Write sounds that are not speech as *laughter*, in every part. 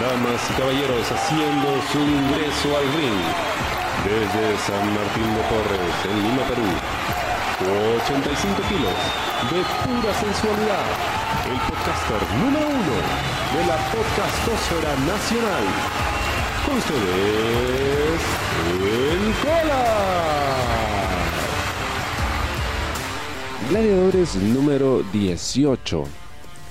Damas y caballeros haciendo su ingreso al ring desde San Martín de Porres, en Lima, Perú. 85 kilos de pura sensualidad. El podcaster número uno de la podcastosfera nacional. Con ustedes, el Cola. Gladiadores número 18.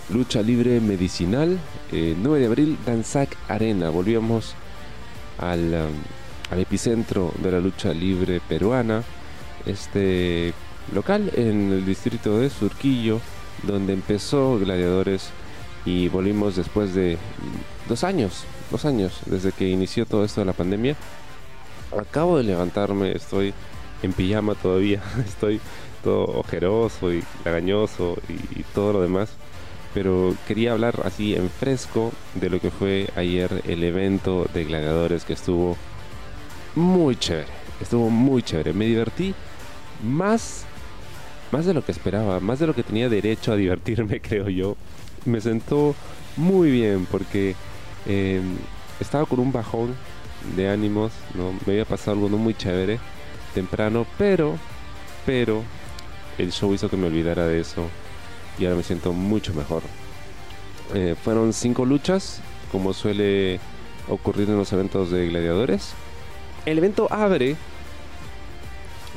Lucha libre medicinal. 9 de abril, Danzac Arena. Volvíamos al, um, al epicentro de la lucha libre peruana. Este local en el distrito de Surquillo, donde empezó Gladiadores y volvimos después de dos años, dos años desde que inició todo esto de la pandemia. Acabo de levantarme, estoy en pijama todavía, *laughs* estoy todo ojeroso y lagañoso y todo lo demás. Pero quería hablar así en fresco de lo que fue ayer el evento de gladiadores que estuvo muy chévere. Estuvo muy chévere. Me divertí más más de lo que esperaba, más de lo que tenía derecho a divertirme, *laughs* creo yo. Me sentó muy bien porque eh, estaba con un bajón de ánimos, ¿no? Me había pasado algo no muy chévere temprano, pero, pero el show hizo que me olvidara de eso y ahora me siento mucho mejor. Eh, fueron cinco luchas, como suele ocurrir en los eventos de gladiadores. El evento abre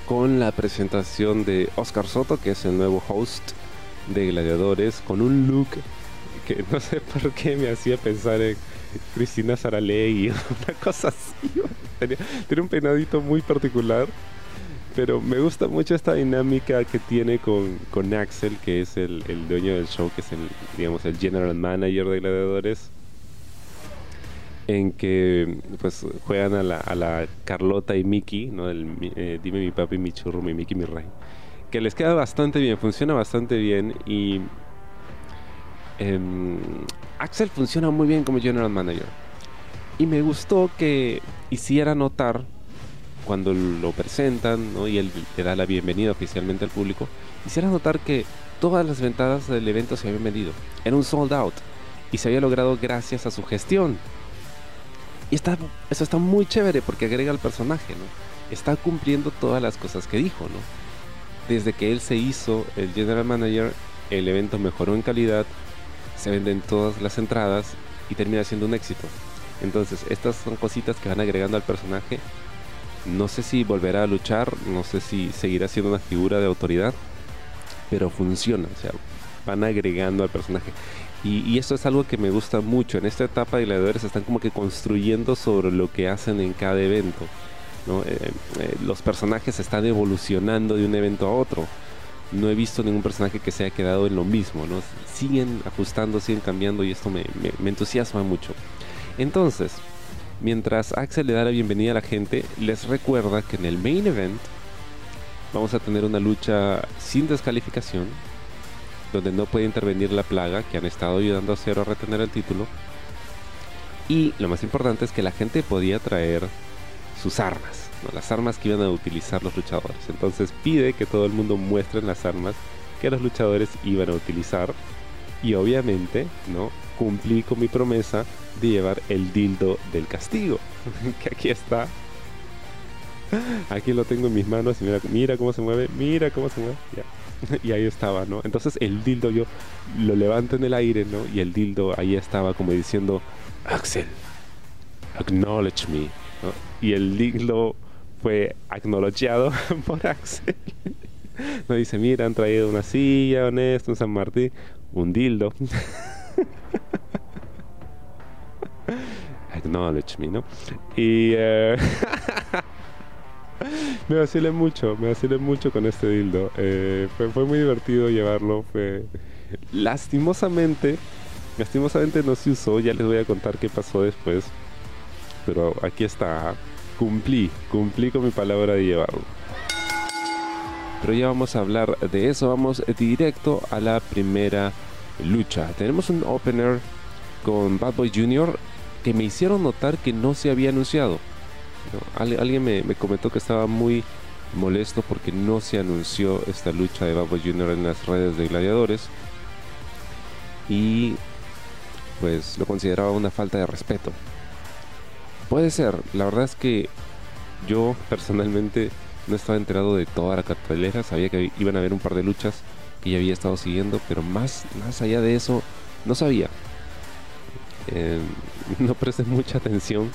con la presentación de Oscar Soto, que es el nuevo host de Gladiadores, con un look que *laughs* no sé por qué me hacía pensar en Cristina Saralegui, *laughs* una cosa así. Tenía, tenía, un peinadito muy particular, pero me gusta mucho esta dinámica que tiene con, con Axel, que es el, el, dueño del show, que es el, digamos, el general manager de Gladiadores en que pues juegan a la, a la Carlota y Mickey, ¿no? El, eh, dime mi papi, mi churro, mi Mickey, mi rey. Que les queda bastante bien, funciona bastante bien y eh, Axel funciona muy bien como general manager. Y me gustó que hiciera notar cuando lo presentan ¿no? y él le da la bienvenida oficialmente al público, hiciera notar que todas las ventanas del evento se habían vendido. Era un sold out y se había logrado gracias a su gestión y está, eso está muy chévere porque agrega al personaje, ¿no? Está cumpliendo todas las cosas que dijo, ¿no? Desde que él se hizo el general manager, el evento mejoró en calidad, se venden todas las entradas y termina siendo un éxito. Entonces, estas son cositas que van agregando al personaje. No sé si volverá a luchar, no sé si seguirá siendo una figura de autoridad, pero funciona, o sea, van agregando al personaje. Y, esto es algo que me gusta mucho. En esta etapa de gladiadores están como que construyendo sobre lo que hacen en cada evento. Eh, eh, los personajes están evolucionando de un evento a otro. No he visto ningún personaje que se haya quedado en lo mismo. Siguen ajustando, siguen cambiando y esto me, me entusiasma mucho. Entonces, mientras Axel le da la bienvenida a la gente, les recuerda que en el main event vamos a tener una lucha sin descalificación donde no puede intervenir la plaga, que han estado ayudando a Cero a retener el título. Y lo más importante es que la gente podía traer sus armas, las armas que iban a utilizar los luchadores. Entonces pide que todo el mundo muestre las armas que los luchadores iban a utilizar. Y obviamente, ¿no? Cumplí con mi promesa de llevar el dildo del castigo. *laughs* que aquí está. Aquí lo tengo en mis manos y mira, mira cómo se mueve, mira cómo se mueve. Ya. *laughs* y ahí estaba, ¿no? Entonces el dildo yo lo levanto en el aire, ¿no? Y el dildo ahí estaba como diciendo, Axel, acknowledge me. ¿no? Y el dildo fue acknowledgeado *laughs* por Axel. no dice, mira, han traído una silla, honesto, un San Martín, un dildo. Acknowledge me, ¿no? Y... Uh... *laughs* me vacilé mucho, me vacilé mucho con este dildo. Eh, fue, fue, muy divertido llevarlo. Fue... Lastimosamente, lastimosamente no se usó. Ya les voy a contar qué pasó después. Pero aquí está. Cumplí, cumplí con mi palabra de llevarlo. Pero ya vamos a hablar de eso. Vamos directo a la primera lucha. Tenemos un opener con Bad Boy Jr. que me hicieron notar que no se había anunciado. alguien me, me, comentó que estaba muy molesto porque no se anunció esta lucha de Babo Jr. en las redes de gladiadores. Y pues lo consideraba una falta de respeto. Puede ser, la verdad es que yo personalmente no estaba enterado de toda la cartelera, sabía que iban a haber un par de luchas que había estado siguiendo, pero más, más allá de eso no sabía. Eh, *laughs* no presté mucha atención,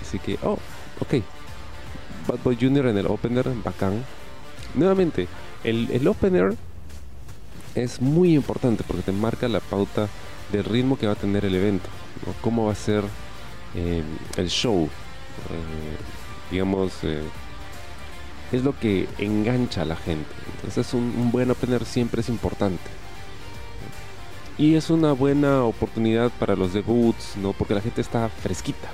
así que, oh, ok. Bad Boy Jr. en el opener, bacán. Nuevamente, el, el opener es muy importante porque te marca la pauta del ritmo que va a tener el evento, cómo va a ser eh, el show. Eh, digamos, eh, es lo que engancha a la gente. Entonces un, un, buen opener siempre es importante. Y es una buena oportunidad para los debuts, ¿no? porque la gente está fresquita.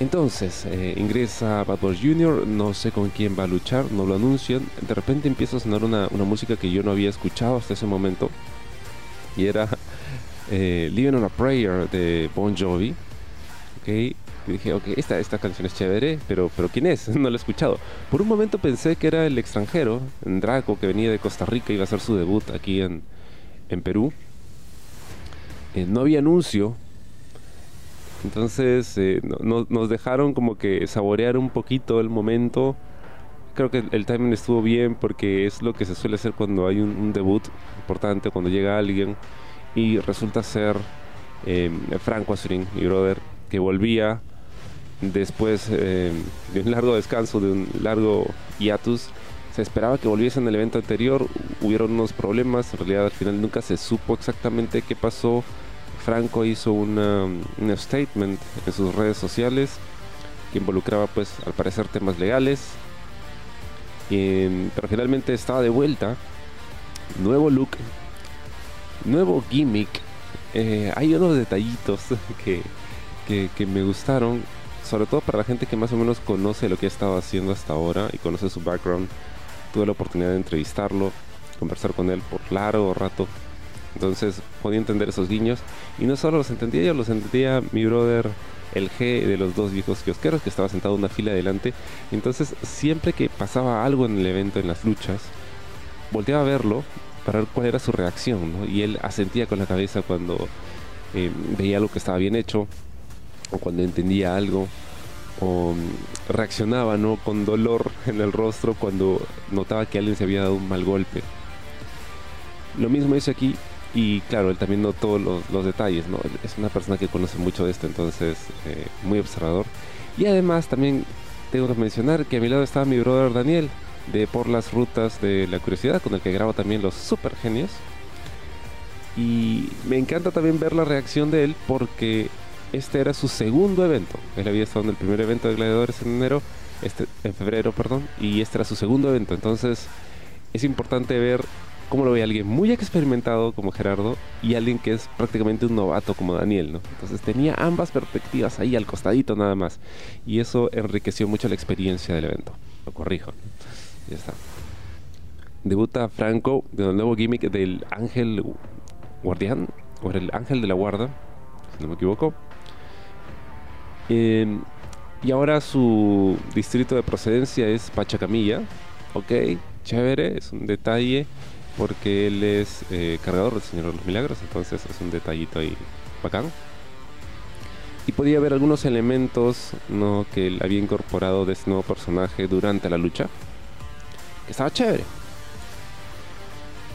Entonces, eh, ingresa Bad Boy Jr., no sé con quién va a luchar, no lo anuncian. De repente empieza a sonar una, una música que yo no había escuchado hasta ese momento. Y era *laughs* eh, Living on a Prayer de Bon Jovi. Ok, y dije, ok, esta, esta canción es chévere, pero, pero ¿quién es? *laughs* No la he escuchado. Por un momento pensé que era el extranjero, Draco, que venía de Costa Rica, iba a hacer su debut aquí en, en Perú. Eh, no había anuncio, entonces eh, no, nos dejaron como que saborear un poquito el momento. Creo que el, timing estuvo bien porque es lo que se suele hacer cuando hay un, debut importante, cuando llega alguien y resulta ser eh, Frank Wasserin, mi brother, que volvía después eh, de un largo descanso, de un largo hiatus. Se esperaba que volviese en el evento anterior, hubieron unos problemas, en realidad al final nunca se supo exactamente qué pasó. Franco hizo un statement en sus redes sociales que involucraba pues al parecer temas legales, pero finalmente estaba de vuelta, nuevo look, nuevo gimmick, eh, hay unos detallitos *laughs* que, que, me gustaron, sobre todo para la gente que más o menos conoce lo que ha estado haciendo hasta ahora y conoce su background. Tuve la oportunidad de entrevistarlo, conversar con él por largo rato entonces podía entender esos guiños. Y no solo los entendía yo, los entendía mi brother, el G de los dos viejos kiosqueros, que estaba sentado en una fila adelante. Entonces siempre que pasaba algo en el evento, en las luchas, volteaba a verlo para ver cuál era su reacción. Y él asentía con la cabeza cuando eh, veía algo que estaba bien hecho, o cuando entendía algo, o reaccionaba ¿no? con dolor en el rostro cuando notaba que alguien se había dado un mal golpe. Lo mismo hice aquí y claro, él también notó los, los detalles, ¿no? Es una persona que conoce mucho de esto, entonces eh, muy observador. Y además también tengo que mencionar que a mi lado estaba mi brother Daniel, de Por las Rutas de la Curiosidad, con el que grabo también los super genios. Y me encanta también ver la reacción de él porque este era su segundo evento. Él había estado en el primer evento de Gladiadores en enero, este, en febrero, perdón, y este era su segundo evento. Entonces es importante ver cómo lo ve alguien muy experimentado como Gerardo y alguien que es prácticamente un novato como Daniel, ¿no? Entonces tenía ambas perspectivas ahí al costadito nada más. Y eso enriqueció mucho la experiencia del evento. Lo corrijo. Ya está. Debuta Franco de un nuevo gimmick del Ángel Guardián, o el Ángel de la Guarda, si no me equivoco. Em, y ahora su distrito de procedencia es Pachacamilla. Ok, chévere, es un detalle porque él es eh, cargador del Señor de los Milagros, entonces es un detallito ahí bacán. Y podía ver algunos elementos ¿no? que él había incorporado de este nuevo personaje durante la lucha, que estaba chévere.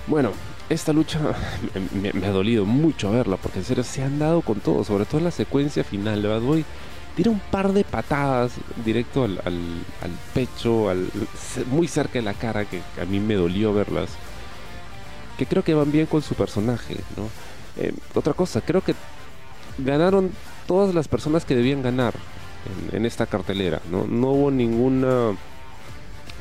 Bueno, esta lucha *laughs* me, ha dolido mucho verla, porque en serio se han dado con todo, sobre todo en la secuencia final Bad Boy. Tira un par de patadas directo al, al pecho, al, muy cerca de la cara, que a mí me dolió verlas que creo que van bien con su personaje, ¿no? Eh, otra cosa, creo que ganaron todas las personas que debían ganar en, esta cartelera, ¿no? No hubo ninguna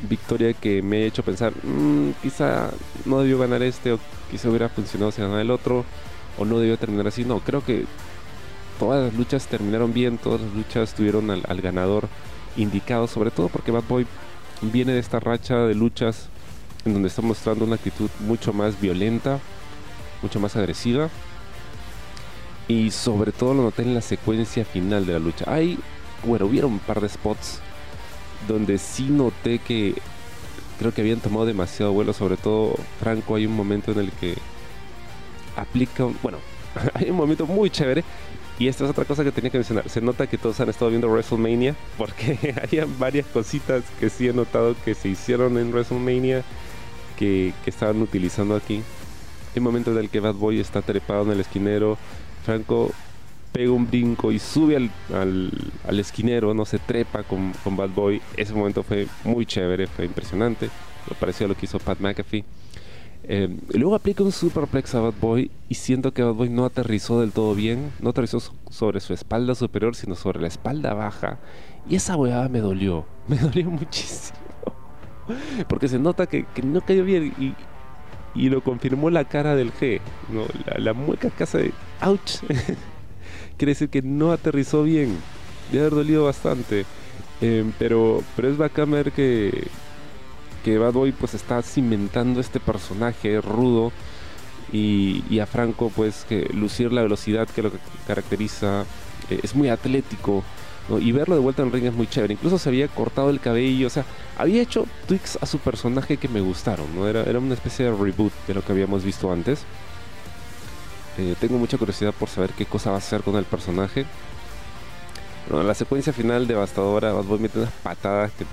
victoria que me haya hecho pensar, mm, quizá no debió ganar este o quizá hubiera funcionado si ganaba el otro o no debió terminar así. No, creo que todas las luchas terminaron bien, todas las luchas tuvieron al, ganador indicado, sobre todo porque Bad Boy viene de esta racha de luchas en donde está mostrando una actitud mucho más violenta, mucho más agresiva. Y sobre todo lo noté en la secuencia final de la lucha. Hay, bueno, hubieron un par de spots donde sí noté que creo que habían tomado demasiado vuelo. Sobre todo Franco, hay un momento en el que aplica, bueno, *laughs* hay un momento muy chévere. Y esta es otra cosa que tenía que mencionar. Se nota que todos han estado viendo WrestleMania porque *laughs* hay varias cositas que sí he notado que se hicieron en WrestleMania que, que estaban utilizando aquí. Un momento en el que Bad Boy está trepado en el esquinero. Franco pega un brinco y sube al, al, esquinero, no se trepa con, con, Bad Boy. Ese momento fue muy chévere, fue impresionante. Lo pareció a lo que hizo Pat McAfee. Eh, luego aplica un superplex a Bad Boy y siento que Bad Boy no aterrizó del todo bien. No aterrizó sobre su espalda superior, sino sobre la espalda baja. Y esa huevada me dolió. *laughs* Me dolió muchísimo. Porque se nota que, que no cayó bien y, lo confirmó la cara del G. La, mueca casa de... ¡Auch! quiere decir que no aterrizó bien. Debe haber dolido bastante. Eh, pero, pero es bacán ver que, que Bad Boy pues está cimentando este personaje rudo y, a Franco pues que lucir la velocidad que lo caracteriza eh, es muy atlético y verlo de vuelta en el ring es muy chévere. Incluso se había cortado el cabello o sea había hecho tweaks a su personaje que me gustaron no era, era una especie de reboot de lo que habíamos visto antes. Eh, tengo mucha curiosidad por saber qué cosa va a hacer con el personaje. Bueno, la secuencia final devastadora, Bad Boy mete unas patadas que...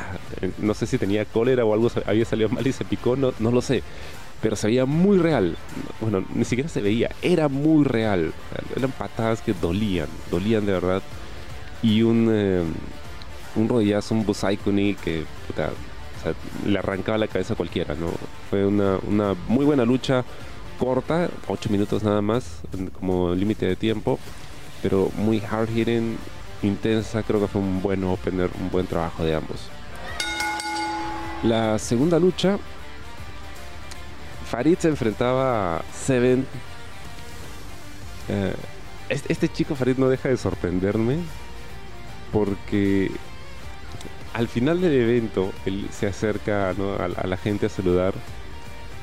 *laughs* no sé si tenía cólera o algo había salido mal y se picó, no, no lo sé. Pero se veía muy real. Bueno, ni siquiera se veía, era muy real. Eran patadas que dolían, dolían de verdad. Y un, eh, un rodillazo, un Busaikuni que le arrancaba la cabeza a cualquiera. ¿no? Fue una, una muy buena lucha corta, 8 minutos nada más como límite de tiempo, pero muy hard hitting, intensa, creo que fue un buen opener, un buen trabajo de ambos. La segunda lucha, Farid se enfrentaba a Seven. Eh, este chico Farid no deja de sorprenderme porque al final del evento él se acerca a, la gente a saludar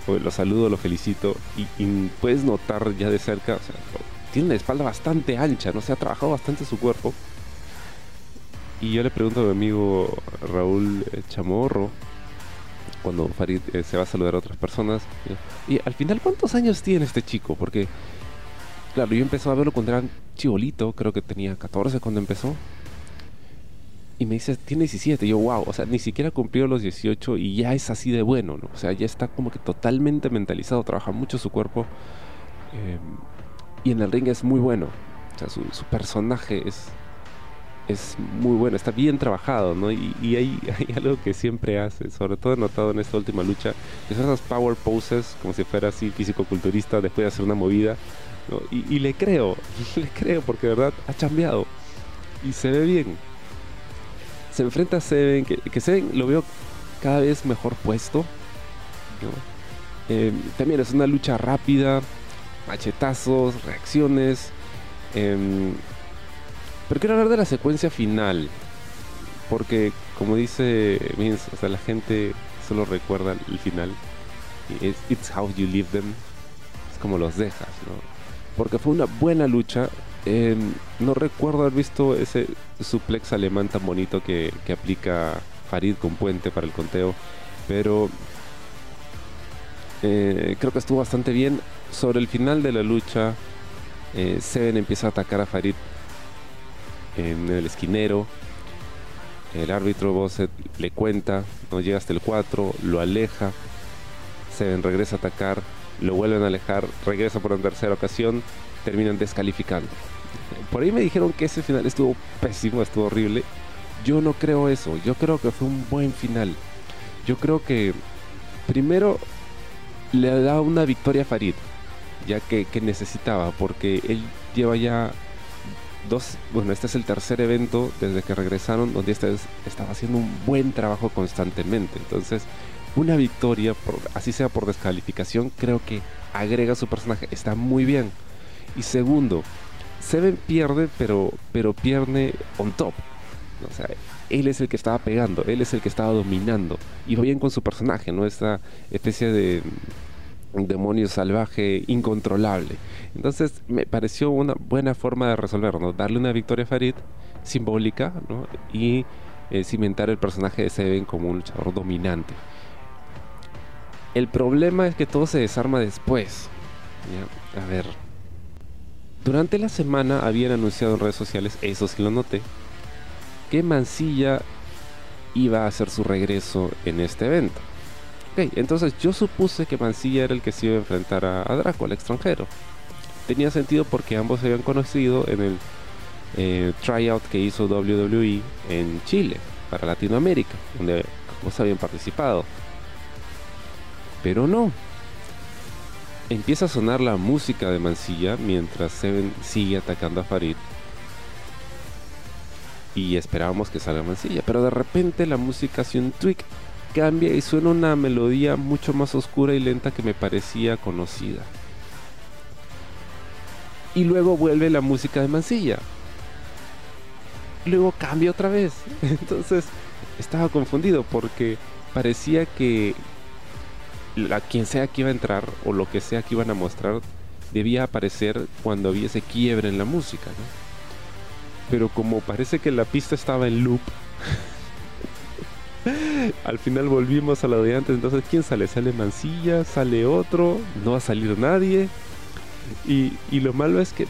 lo saludo, lo felicito y, puedes notar ya de cerca, tiene una espalda bastante ancha, no se ha trabajado bastante su cuerpo. Y yo le pregunto a mi amigo Raúl eh, Chamorro, cuando Farid eh, se va a saludar a otras personas, y al final, ¿cuántos años tiene este chico? Porque, claro, yo empecé a verlo cuando era chibolito, creo que tenía 14 cuando empezó. Y me dice, tiene 17. Y yo, wow, o sea, ni siquiera cumplió los 18 y ya es así de bueno, ¿no? O sea, ya está como que totalmente mentalizado, trabaja mucho su cuerpo. Em, y en el ring es muy bueno. O sea, su, personaje es, es muy bueno, está bien trabajado, ¿no? Y, hay, *laughs* hay, algo que siempre hace, sobre todo he notado en esta última lucha, que esas power poses, como si fuera así físico-culturista después de hacer una movida. ¿no? Y, y le creo, *laughs* le creo, porque de verdad ha cambiado. Y se ve bien se enfrenta a Seven, que, Seven lo veo cada vez mejor puesto. Eh, también es una lucha rápida, machetazos, reacciones. Em, pero quiero hablar de la secuencia final. Porque, como dice Vince, o sea, la gente solo recuerda el final. It's, how you leave them. Es como los dejas, ¿no? Porque fue una buena lucha. No recuerdo haber visto ese suplex alemán tan bonito que, aplica Farid con puente para el conteo. Pero eh, creo que estuvo bastante bien. Sobre el final de la lucha, eh, Seven empieza a atacar a Farid en el esquinero. El árbitro Bosset le cuenta, no llega hasta el 4, lo aleja. Seven regresa a atacar, lo vuelven a alejar, regresa por una tercera ocasión, terminan descalificando. Por ahí me dijeron que ese final estuvo pésimo, estuvo horrible. Yo no creo eso. Yo creo que fue un buen final. Yo creo que primero le da una victoria a Farid, ya que, necesitaba, porque él lleva ya dos, bueno, este es el tercer evento desde que regresaron, donde este estaba haciendo un buen trabajo constantemente. Entonces, una victoria, así sea por descalificación, creo que agrega su personaje. Está muy bien. Y segundo, Seven pierde, pero, pero pierde on top. O sea, él es el que estaba pegando, él es el que estaba dominando. Y va bien con su personaje, ¿no? Esta especie de demonio salvaje incontrolable. Entonces me pareció una buena forma de resolverlo, darle una victoria a Farid simbólica y eh, cimentar el personaje de Seven como un luchador dominante. El problema es que todo se desarma después. A ver. Durante la semana habían anunciado en redes sociales, eso sí lo noté, que Mancilla iba a hacer su regreso en este evento. Entonces yo supuse que Mancilla era el que se iba a enfrentar a, Draco, al extranjero. Tenía sentido porque ambos se habían conocido en el eh, tryout que hizo WWE en Chile, para Latinoamérica, donde ambos habían participado. Pero no. Empieza a sonar la música de Mancilla mientras Seven sigue atacando a Farid. Y esperábamos que salga Mancilla. Pero de repente la música hace un tweak, cambia y suena una melodía mucho más oscura y lenta que me parecía conocida. Y luego vuelve la música de Mancilla. Luego cambia otra vez. *laughs* Entonces estaba confundido porque parecía que la, quien sea que iba a entrar o lo que sea que iban a mostrar debía aparecer cuando había ese quiebre en la música. Pero como parece que la pista estaba en loop, *laughs* al final volvimos a lo de antes. Entonces, ¿quién sale? Sale Mancilla, sale otro, no va a salir nadie. Y, y lo malo es que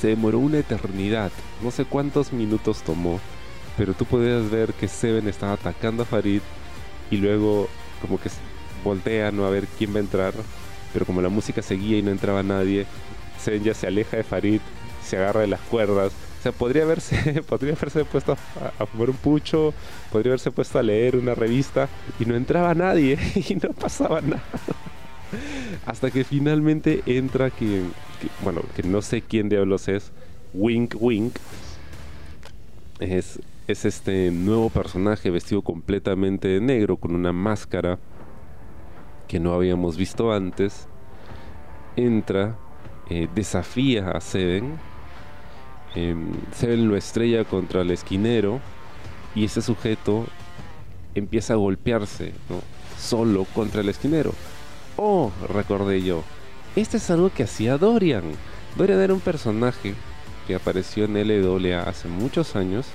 se demoró una eternidad. No sé cuántos minutos tomó. Pero tú podías ver que Seven estaba atacando a Farid y luego como que voltea no a ver quién va a entrar, pero como la música seguía y no entraba nadie, Seven ya se aleja de Farid, se agarra de las cuerdas. Sea, podría haberse, *laughs* podría haberse puesto a, fumar un pucho, podría haberse puesto a leer una revista y no entraba nadie *laughs* y no pasaba nada. Hasta que finalmente entra quien, bueno, que no sé quién diablos es, Wink Wink. Es, es este nuevo personaje vestido completamente de negro con una máscara que no habíamos visto antes, entra, eh, desafía a Seven, em, Seven lo estrella contra el esquinero y ese sujeto empieza a golpearse solo contra el esquinero. Oh, recordé yo, este es algo que hacía Dorian. Dorian era un personaje que apareció en LWA hace muchos años.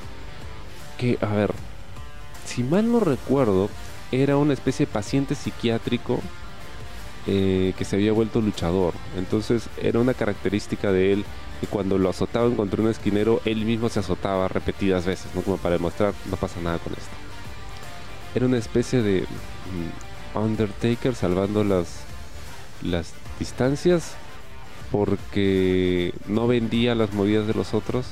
Que, a ver, si mal no recuerdo, era una especie de paciente psiquiátrico eh, que se había vuelto luchador. Entonces era una característica de él que cuando lo azotaban contra un esquinero, él mismo se azotaba repetidas veces, ¿no? Como para demostrar, no pasa nada con esto. Era una especie de mm, Undertaker salvando las, las distancias porque no vendía las movidas de los otros.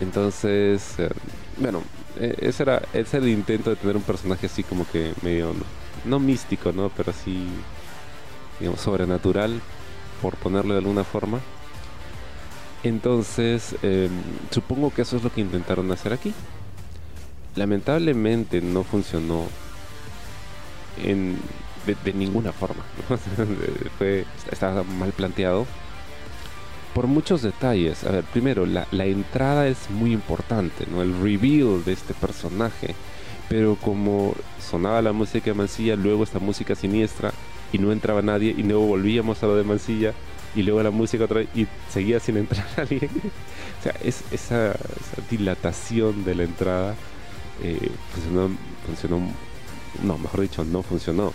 Entonces, eh, bueno, e, ese era, ese el intento de tener un personaje así como que medio, no, místico, ¿no? Pero así, digamos, sobrenatural, por ponerlo de alguna forma. Entonces, em, supongo que eso es lo que intentaron hacer aquí. Lamentablemente no funcionó en, de, ninguna forma. *laughs* Fue, estaba mal planteado por muchos detalles. A ver, primero, la, entrada es muy importante, ¿no? El reveal de este personaje. Pero como sonaba la música de Mancilla, luego esta música siniestra y no entraba nadie y luego volvíamos a lo de Mancilla y luego la música otra vez y seguía sin entrar *laughs* nadie. o sea, es, esa, dilatación de la entrada eh, funcionó, funcionó, no, mejor dicho, no funcionó.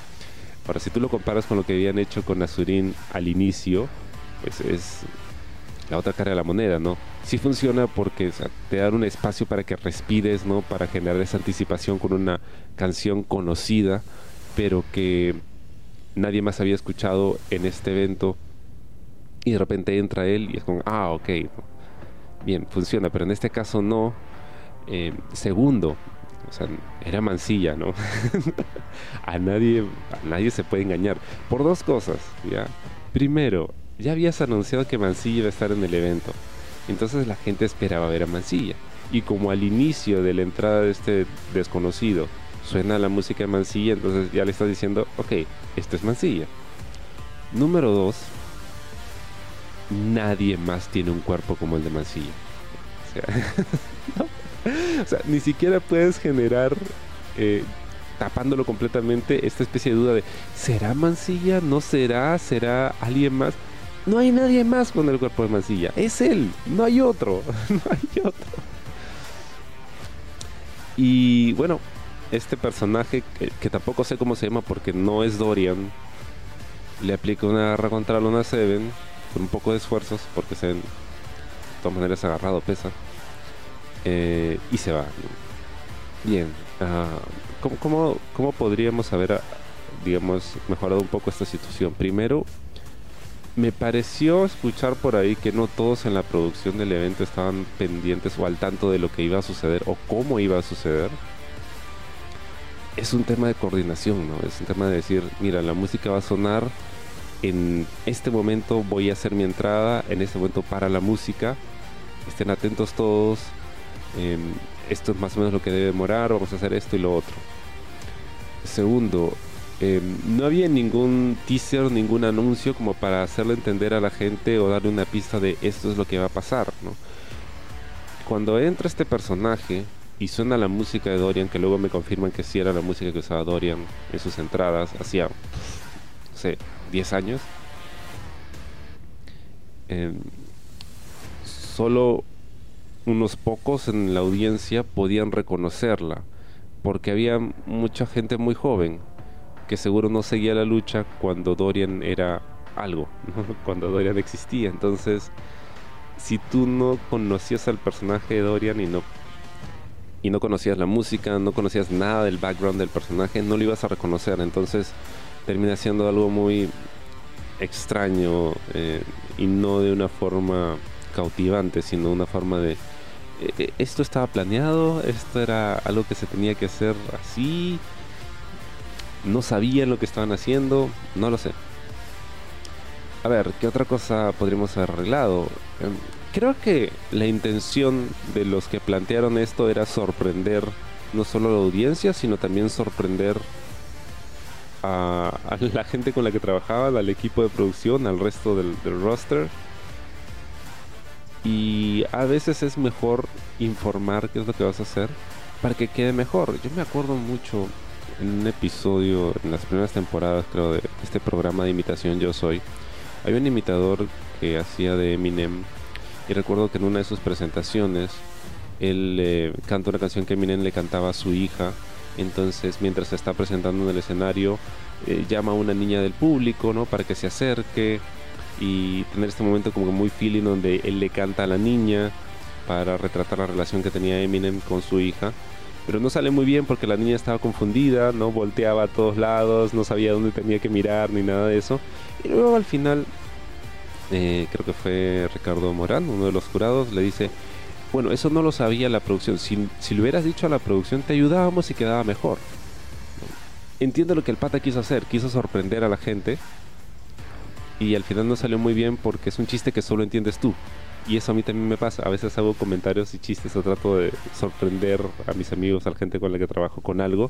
Ahora, si tú lo comparas con lo que habían hecho con Azurín al inicio, pues es la otra cara de la moneda, ¿no? Sí funciona porque te da un espacio para que respires, ¿no? Para generar esa anticipación con una canción conocida, pero que nadie más había escuchado en este evento. Y de repente entra él y es como, ah, ok. Bien, funciona, pero en este caso no. Eh, segundo, o sea, era mancilla, ¿no? *laughs* a, nadie, a nadie se puede engañar. Por dos cosas, ¿ya? Primero, ya habías anunciado que Mancilla iba a estar en el evento. Entonces la gente esperaba ver a Mancilla. Y como al inicio de la entrada de este desconocido suena la música de Mancilla, entonces ya le estás diciendo, ok, esto es Mancilla. Número dos, nadie más tiene un cuerpo como el de Mancilla. *laughs* O sea, ni siquiera puedes generar, eh, tapándolo completamente, esta especie de duda de, ¿será Mancilla? ¿No será? ¿Será alguien más? No hay nadie más con el cuerpo de Mancilla. Es él. No hay otro. *laughs* no hay otro. Y bueno, este personaje, que, tampoco sé cómo se llama porque no es Dorian, le aplica una garra contra Luna Seven con un poco de esfuerzos, porque se de todas maneras agarrado pesa, eh, y se va. Bien, uh, ¿cómo, cómo, podríamos haber, ah, digamos, mejorado un poco esta situación? Primero, me pareció escuchar por ahí que no todos en la producción del evento estaban pendientes o al tanto de lo que iba a suceder o cómo iba a suceder. Es un tema de coordinación, ¿no? Es un tema de decir, mira, la música va a sonar, en este momento voy a hacer mi entrada, en este momento para la música, estén atentos todos, em, esto es más o menos lo que debe demorar, vamos a hacer esto y lo otro. Segundo, Em, no había ningún teaser, ningún anuncio como para hacerle entender a la gente o darle una pista de esto es lo que va a pasar, Cuando entra este personaje y suena la música de Dorian, que luego me confirman que sí era la música que usaba Dorian en sus entradas, hacía, no sé, 10 años, em, solo unos pocos en la audiencia podían reconocerla, porque había mucha gente muy joven que seguro no seguía la lucha cuando Dorian era algo, *laughs* cuando Dorian existía. Entonces, si tú no conocías al personaje de Dorian y no y no conocías la música, no conocías nada del background del personaje, no lo ibas a reconocer. Entonces termina siendo algo muy extraño eh, y no de una forma cautivante, sino una forma de eh, eh, esto estaba planeado, esto era algo que se tenía que hacer así, no sabían lo que estaban haciendo, no lo sé. A ver, ¿qué otra cosa podríamos haber arreglado? Em, creo que la intención de los que plantearon esto era sorprender no solo a la audiencia, sino también sorprender a, la gente con la que trabajaba, al equipo de producción, al resto del, del roster. Y a veces es mejor informar qué es lo que vas a hacer para que quede mejor. Yo me acuerdo mucho en un episodio, en las primeras temporadas creo de este programa de imitación Yo Soy, había un imitador que hacía de Eminem y recuerdo que en una de sus presentaciones él eh, canta una canción que Eminem le cantaba a su hija, entonces mientras se está presentando en el escenario eh, llama a una niña del público, ¿no? Para que se acerque y tener este momento como muy feeling donde él le canta a la niña para retratar la relación que tenía Eminem con su hija pero no sale muy bien porque la niña estaba confundida, no volteaba a todos lados, no sabía dónde tenía que mirar ni nada de eso. Y luego al final, eh, creo que fue Ricardo Morán, uno de los jurados, le dice, bueno, eso no lo sabía la producción, si, si lo hubieras dicho a la producción te ayudábamos y quedaba mejor. Entiendo lo que el pata quiso hacer, quiso sorprender a la gente y al final no salió muy bien porque es un chiste que solo entiendes tú. Y eso a mí también me pasa. A veces hago comentarios y chistes o trato de sorprender a mis amigos, a la gente con la que trabajo con algo.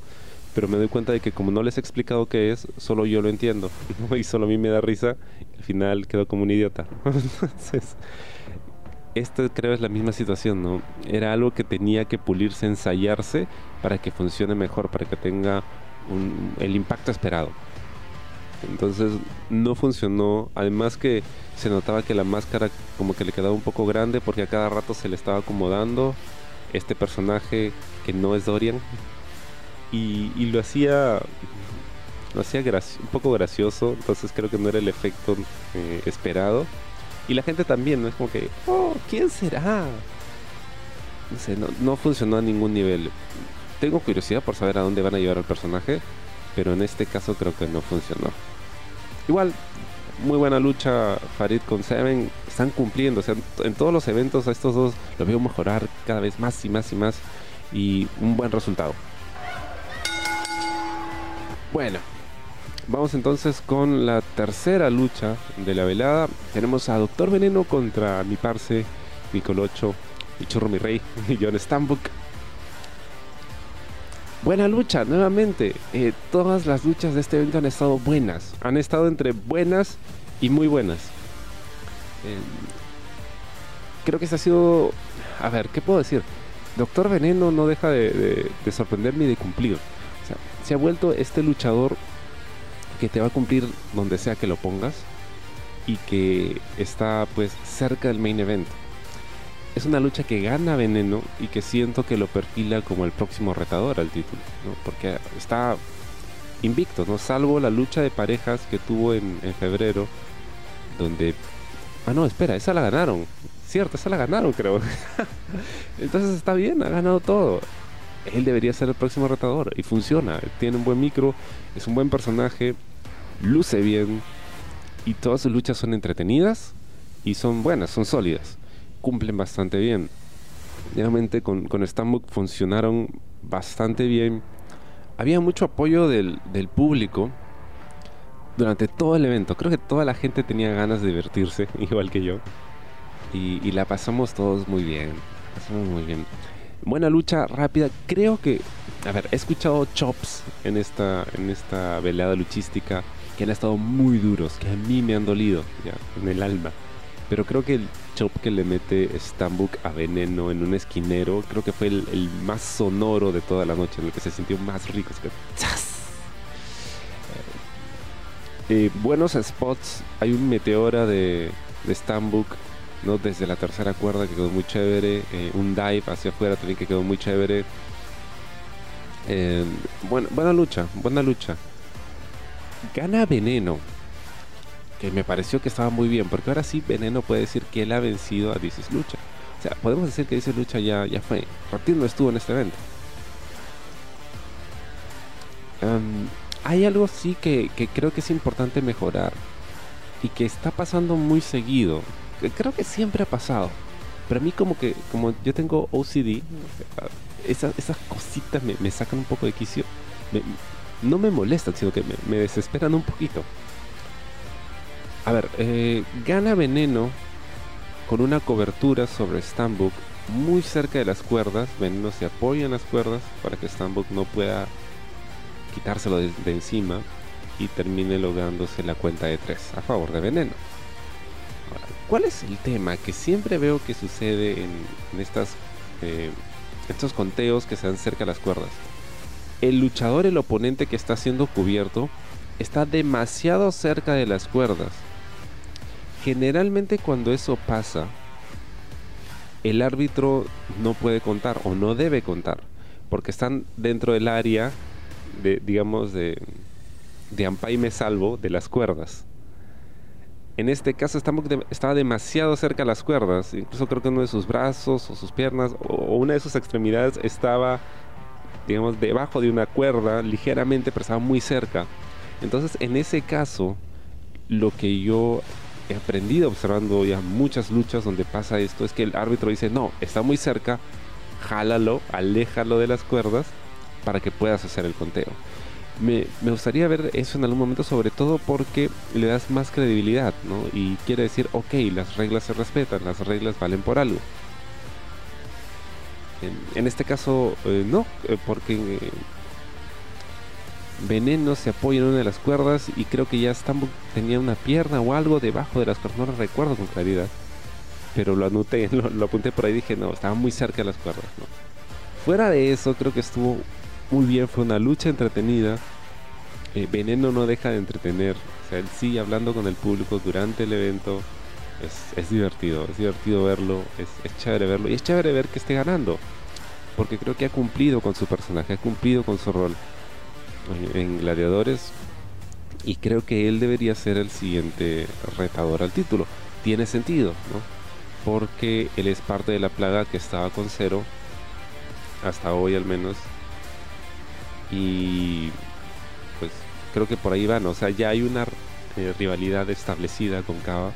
Pero me doy cuenta de que como no les he explicado qué es, solo yo lo entiendo. *laughs* Y solo a mí me da risa. al final quedo como un idiota. *laughs* Entonces, esto creo es la misma situación, ¿no? Era algo que tenía que pulirse, ensayarse para que funcione mejor, para que tenga el impacto esperado. Entonces no funcionó. Además que se notaba que la máscara como que le quedaba un poco grande porque a cada rato se le estaba acomodando este personaje que no es Dorian. Y, lo hacía lo hacía un poco gracioso, entonces creo que no era el efecto eh, esperado. Y la gente también, ¿no? Es como que, oh, ¿quién será? No sé, no, funcionó a ningún nivel. Tengo curiosidad por saber a dónde van a llevar al personaje, pero en este caso creo que no funcionó. Igual, muy buena lucha Farid con Seven, están cumpliendo, o sea, en todos los eventos a estos dos los veo mejorar cada vez más y más y más y un buen resultado. Bueno, vamos entonces con la tercera lucha de la velada. Tenemos a Doctor Veneno contra mi parce, mi colocho, mi churro, mi rey, *laughs* John Stambuk. Buena lucha, nuevamente. Eh, todas las luchas de este evento han estado buenas. Han estado entre buenas y muy buenas. Eh, creo que se ha sido... A ver, ¿qué puedo decir? Doctor Veneno no deja de, sorprenderme y de cumplir. Se ha vuelto este luchador que te va a cumplir donde sea que lo pongas y que está pues cerca del main event es una lucha que gana Veneno y que siento que lo perfila como el próximo retador al título, ¿no? porque está invictos, ¿no? Salvo la lucha de parejas que tuvo en, en febrero, donde... Ah, no, espera, esa la ganaron. Cierto, esa la ganaron, creo. *laughs* Entonces está bien, ha ganado todo. Él debería ser el próximo retador y funciona. Tiene un buen micro, es un buen personaje, luce bien y todas sus luchas son entretenidas y son buenas, son sólidas. Cumplen bastante bien. Realmente con, con Stambuk funcionaron bastante bien. Había mucho apoyo del, del público durante todo el evento. Creo que toda la gente tenía ganas de divertirse, *laughs* igual que yo. Y, y, la pasamos todos muy bien. Pasamos muy bien. Buena lucha rápida. Creo que. A ver, he escuchado chops en esta, en esta velada luchística que han estado muy duros, que a mí me han dolido ya, en el alma. Pero creo que el chop que le mete Stambuk a Veneno en un esquinero, creo que fue el, más sonoro de toda la noche, en el que se sintió más rico. Es que, eh, buenos spots. Hay un meteora de, de Stambuk, ¿no? Desde la tercera cuerda que quedó muy chévere. Eh, un dive hacia afuera también que quedó muy chévere. Eh, buena, lucha, buena lucha. Gana Veneno. Que me pareció que estaba muy bien. Porque ahora sí Veneno puede decir que él ha vencido a Dices Lucha. O sea, podemos decir que Dices Lucha ya, ya fue. Reptil no estuvo en este evento. Um, hay algo sí que, que, creo que es importante mejorar y que está pasando muy seguido. Creo que siempre ha pasado. Pero a mí como que, como yo tengo OCD, esas, esas cositas me, sacan un poco de quicio. No me molestan, sino que me, me, desesperan un poquito. A ver, eh, gana veneno con una cobertura sobre Stambuk muy cerca de las cuerdas. Veneno se apoya en las cuerdas para que Stambuk no pueda quitárselo de, de, encima y termine lográndose la cuenta de 3 a favor de Veneno. ¿Cuál es el tema que siempre veo que sucede en, eh, estos conteos que se dan cerca de las cuerdas? El luchador, el oponente que está siendo cubierto, está demasiado cerca de las cuerdas. Generalmente cuando eso pasa, el árbitro no puede contar o no debe contar, porque están dentro del área de, digamos, de, de Ampai me salvo de las cuerdas. En este caso estaba demasiado cerca a las cuerdas, incluso creo que uno de sus brazos o sus piernas o una de sus extremidades estaba, digamos, debajo de una cuerda ligeramente, pero estaba muy cerca. Entonces, en ese caso, lo que yo he aprendido observando ya muchas luchas donde pasa esto es que el árbitro dice, no, está muy cerca, jálalo, aléjalo de las cuerdas para que puedas hacer el conteo. Me, gustaría ver eso en algún momento, sobre todo porque le das más credibilidad, ¿no? Y quiere decir, ok, las reglas se respetan, las reglas valen por algo. En, en este caso, eh, no, eh, porque eh, Veneno se apoya en una de las cuerdas y creo que ya Stambuk tenía una pierna o algo debajo de las cuerdas, no lo recuerdo con claridad. Pero lo anoté, *laughs* lo, lo apunté por ahí y dije, no, estaba muy cerca de las cuerdas, ¿no? Fuera de eso, creo que estuvo muy bien, fue una lucha entretenida. Eh, Veneno no deja de entretener, o sea, él sigue hablando con el público durante el evento. Es, es divertido, es divertido verlo, es, es, chévere verlo y es chévere ver que esté ganando, porque creo que ha cumplido con su personaje, ha cumplido con su rol en, en Gladiadores y creo que él debería ser el siguiente retador al título. Tiene sentido, ¿no? Porque él es parte de la plaga que estaba con cero, hasta hoy al menos, y pues creo que por ahí van, o sea, ya hay una eh, rivalidad establecida con Cava.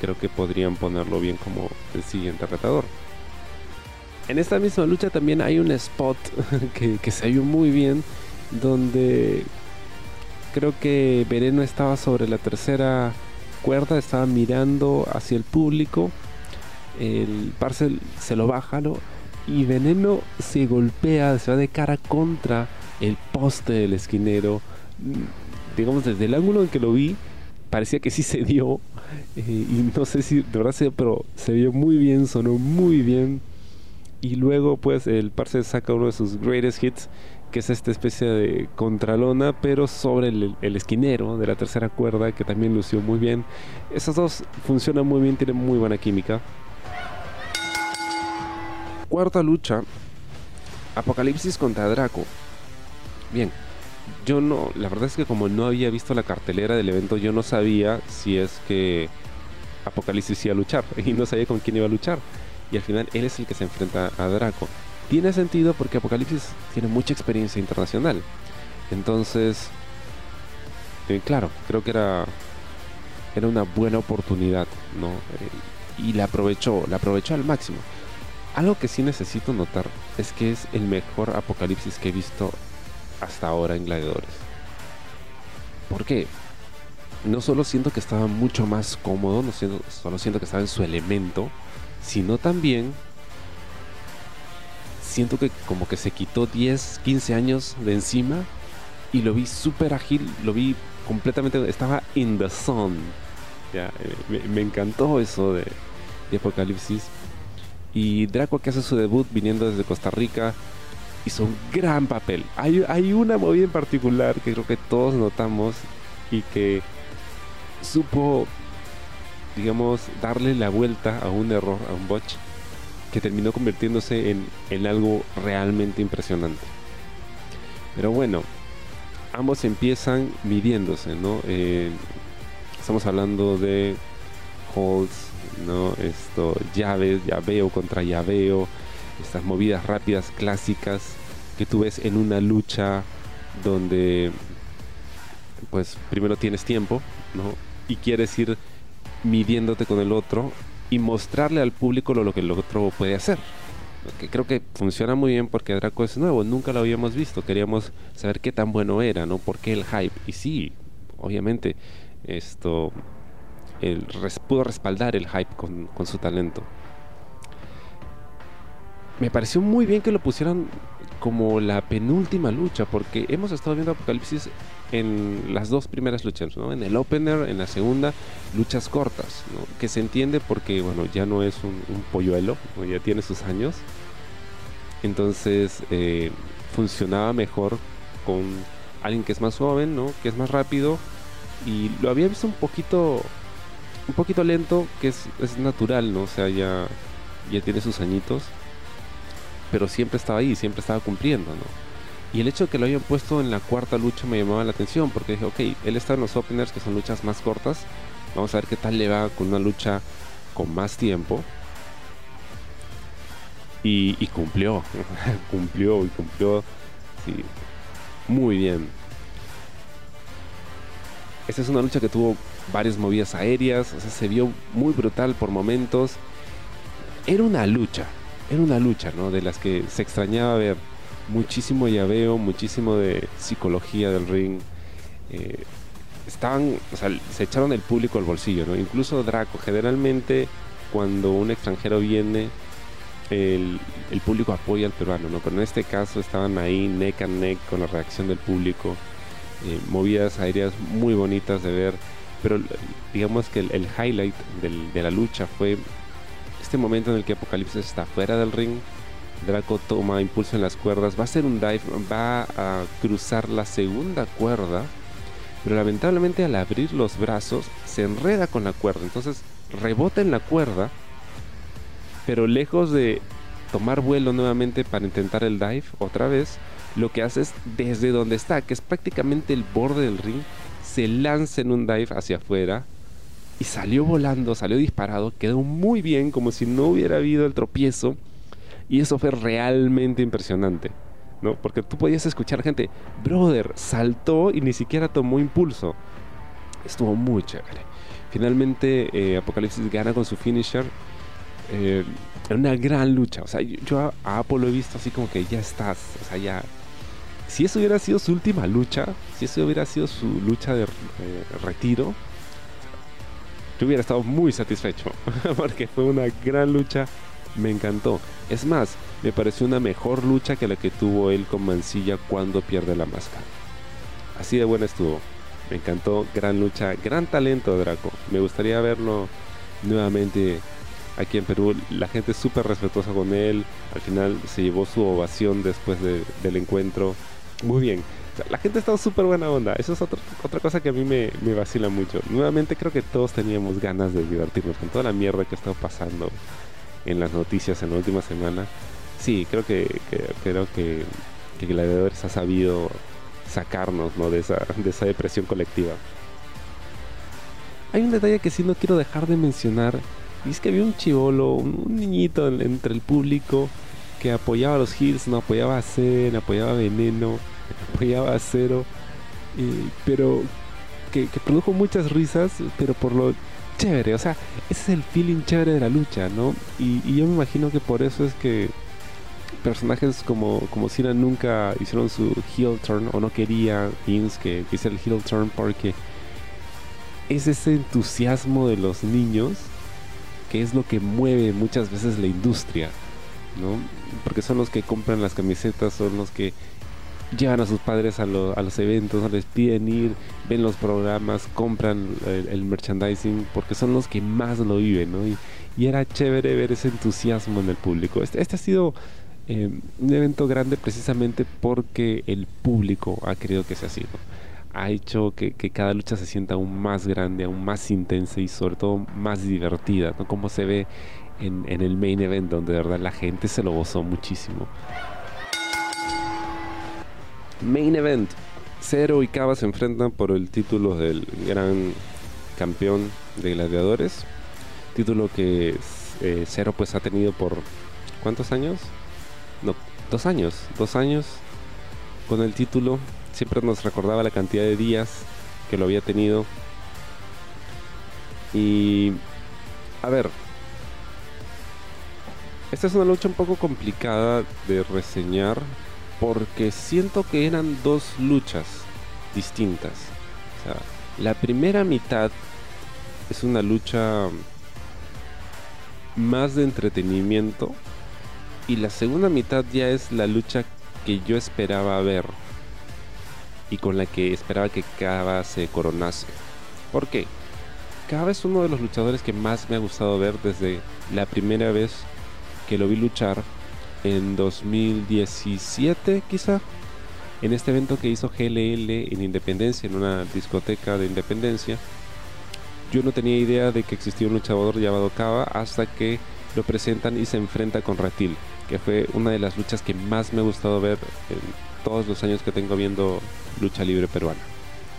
Creo que podrían ponerlo bien como el siguiente retador. En esta misma lucha también hay un spot *laughs* que, se vio muy bien, donde creo que Veneno estaba sobre la tercera cuerda, estaba mirando hacia el público. El parcel se lo baja, ¿no? y Veneno se golpea, se va de cara contra el poste del esquinero. Digamos, desde el ángulo en que lo vi, parecía que sí se dio. Eh, y no sé si de verdad se dio, pero se vio muy bien, sonó muy bien. Y luego, pues, el Parce saca uno de sus greatest hits, que es esta especie de contralona, pero sobre el, el, esquinero de la tercera cuerda, que también lució muy bien. Esos dos funcionan muy bien, tienen muy buena química. Cuarta lucha, Apocalipsis contra Draco. Bien, yo no, la verdad es que como no había visto la cartelera del evento, yo no sabía si es que Apocalipsis iba a luchar *laughs* y no sabía con quién iba a luchar. Y al final él es el que se enfrenta a Draco. Tiene sentido porque Apocalipsis tiene mucha experiencia internacional. Entonces, eh, claro, creo que era, era una buena oportunidad, ¿no? Eh, y la aprovechó, la aprovechó al máximo. Algo que sí necesito notar es que es el mejor apocalipsis que he visto hasta ahora en Gladiadores. ¿Por qué? No solo siento que estaba mucho más cómodo, no solo siento que estaba en su elemento, sino también siento que como que se quitó 10, 15 años de encima y lo vi súper ágil, lo vi completamente, estaba in the sun. Eh, me, encantó eso de, Apocalipsis. Y Draco que hace su debut viniendo desde Costa Rica hizo un gran papel. Hay, hay una movida en particular que creo que todos notamos y que supo, digamos, darle la vuelta a un error, a un botch, que terminó convirtiéndose en, en algo realmente impresionante. Pero bueno, ambos empiezan midiéndose, ¿no? Eh, estamos hablando de holds, ¿no? Esto, llaves, llaveo contra llaveo, estas movidas rápidas clásicas que tú ves en una lucha donde pues primero tienes tiempo, ¿no? Y quieres ir midiéndote con el otro y mostrarle al público lo que el otro puede hacer que creo que funciona muy bien porque Draco es nuevo, nunca lo habíamos visto, queríamos saber qué tan bueno era, ¿no? ¿Por qué el hype? Y sí, obviamente, esto el, pudo respaldar el hype con, con su talento. Me pareció muy bien que lo pusieran como la penúltima lucha, porque hemos estado viendo Apocalipsis en las dos primeras luchas, ¿no? En el opener, en la segunda, luchas cortas, ¿no? Que se entiende porque, bueno, ya no es un, polluelo, ya tiene sus años. Entonces, eh, funcionaba mejor con alguien que es más joven, ¿no? Que es más rápido. Y lo había visto un poquito, un poquito lento, que es, es natural, ¿no? O sea, ya, ya tiene sus añitos. Pero siempre estaba ahí, siempre estaba cumpliendo, ¿no? Y el hecho de que lo hayan puesto en la cuarta lucha me llamaba la atención porque dije, ok, él está en los openers que son luchas más cortas. Vamos a ver qué tal le va con una lucha con más tiempo. Y, cumplió, *laughs* cumplió y cumplió sí, muy bien. Esta es una lucha que tuvo varias movidas aéreas, o sea, se vio muy brutal por momentos. Era una lucha, era una lucha, ¿no? De las que se extrañaba ver muchísimo llaveo, muchísimo de psicología del ring. Eh, estaban, o sea, se echaron el público al bolsillo, ¿no? Incluso Draco, generalmente cuando un extranjero viene, el, público apoya al peruano, ¿no? Pero en este caso estaban ahí neck and neck con la reacción del público, eh, movidas aéreas muy bonitas de ver, pero digamos que el, highlight de la lucha fue este momento en el que Apocalipsis está fuera del ring, Draco toma impulso en las cuerdas, va a hacer un dive, va a cruzar la segunda cuerda, pero lamentablemente al abrir los brazos se enreda con la cuerda, entonces rebota en la cuerda, pero lejos de tomar vuelo nuevamente para intentar el dive otra vez, lo que hace es desde donde está, que es prácticamente el borde del ring, se lanza en un dive hacia afuera y salió volando, salió disparado, quedó muy bien, como si no hubiera habido el tropiezo y eso fue realmente impresionante, ¿no? Porque tú podías escuchar gente, brother, saltó y ni siquiera tomó impulso. Estuvo muy chévere. Finalmente, eh, Apocalipsis gana con su finisher. Eh, una gran lucha. O sea, yo, a, Apple lo he visto así como que ya estás. O sea, ya. Si eso hubiera sido su última lucha, si eso hubiera sido su lucha de eh, retiro, yo hubiera estado muy satisfecho. *laughs* porque fue una gran lucha me encantó. Es más, me pareció una mejor lucha que la que tuvo él con Mancilla cuando pierde la máscara. Así de buena estuvo. Me encantó, gran lucha, gran talento Draco. Me gustaría verlo nuevamente aquí en Perú. La gente es súper respetuosa con él. Al final se llevó su ovación después del encuentro. Muy bien. La gente ha estado súper buena onda. Eso es otra, otra cosa que a mí me, me vacila mucho. Nuevamente creo que todos teníamos ganas de divertirnos con toda la mierda que ha estado pasando en las noticias en la última semana, sí, creo que, creo que, que Gladiadores ha sabido sacarnos ¿no? de, esa, de esa depresión colectiva. Hay un detalle que sí no quiero dejar de mencionar, y es que había un chivolo, un, niñito entre el público que apoyaba a los Hills, no apoyaba a Zen, apoyaba a Veneno, apoyaba a Cero, pero que, produjo muchas risas, pero por lo chévere, o sea, ese es el feeling chévere de la lucha, ¿no? Y, yo me imagino que por eso es que personajes como, como Cena nunca hicieron su heel turn o no quería Vince que, que hiciera el heel turn porque es ese entusiasmo de los niños que es lo que mueve muchas veces la industria, ¿no? Porque son los que compran las camisetas, son los que llevan a sus padres a, los eventos, les piden ir, ven los programas, compran el, merchandising, porque son los que más lo viven, ¿no? Y, era chévere ver ese entusiasmo en el público. Este, este ha sido eh, un evento grande precisamente porque el público ha querido que sea así, Ha hecho que, cada lucha se sienta aún más grande, aún más intensa y sobre todo más divertida, ¿no? Como se ve en, en el main event, donde de verdad la gente se lo gozó muchísimo. Main Event. Cero y Cava se enfrentan por el título del gran campeón de gladiadores. Título que eh, Cero pues ha tenido por ¿cuántos años? No, dos años. Dos años con el título. Siempre nos recordaba la cantidad de días que lo había tenido. Y a ver, esta es una lucha un poco complicada de reseñar porque siento que eran dos luchas distintas. la primera mitad es una lucha más de entretenimiento y la segunda mitad ya es la lucha que yo esperaba ver y con la que esperaba que Kaba se coronase. ¿Por qué? Kaba es uno de los luchadores que más me ha gustado ver desde la primera vez que lo vi luchar en 2017 quizá, en este evento que hizo GLL en Independencia, en una discoteca de Independencia. Yo no tenía idea de que existía un luchador llamado Cava hasta que lo presentan y se enfrenta con Ratil, que fue una de las luchas que más me ha gustado ver en todos los años que tengo viendo lucha libre peruana.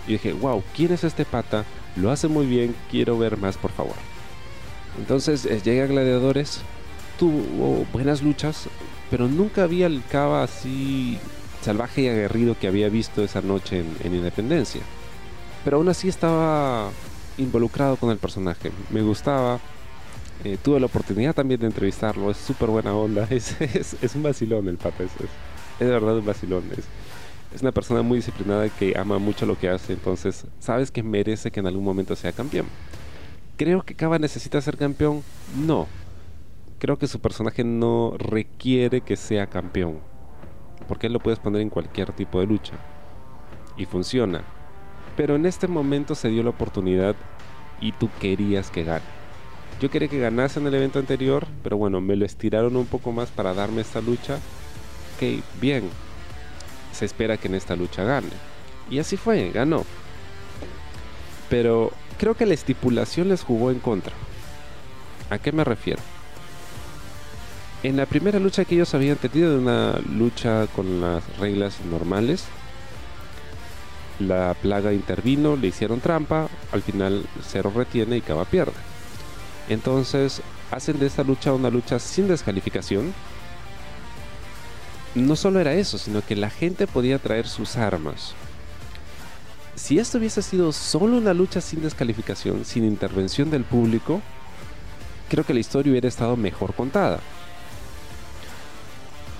Y dije, wow, ¿quién es este pata? Lo hace muy bien, quiero ver más por favor. Entonces eh, llega Gladiadores, tuvo buenas luchas, pero nunca había el Cava así salvaje y aguerrido que había visto esa noche en, Independencia. Pero aún así estaba involucrado con el personaje, me gustaba. Eh, tuve la oportunidad también de entrevistarlo, es súper buena onda, *laughs* es, un vacilón el pata, es, de verdad un vacilón. Es, es una persona muy disciplinada que ama mucho lo que hace, entonces sabes que merece que en algún momento sea campeón. ¿Creo que Cava necesita ser campeón? No, creo que su personaje no requiere que sea campeón. Porque él lo puedes poner en cualquier tipo de lucha. Y funciona. Pero en este momento se dio la oportunidad y tú querías que gane. Yo quería que ganase en el evento anterior, pero bueno, me lo estiraron un poco más para darme esta lucha. Ok, bien. Se espera que en esta lucha gane. Y así fue, ganó. Pero creo que la estipulación les jugó en contra. ¿A qué me refiero? En la primera lucha que ellos habían tenido, una lucha con las reglas normales, la plaga intervino, le hicieron trampa, al final Cero retiene y Cava pierde. Entonces hacen de esta lucha una lucha sin descalificación. No solo era eso, sino que la gente podía traer sus armas. Si esto hubiese sido solo una lucha sin descalificación, sin intervención del público, creo que la historia hubiera estado mejor contada.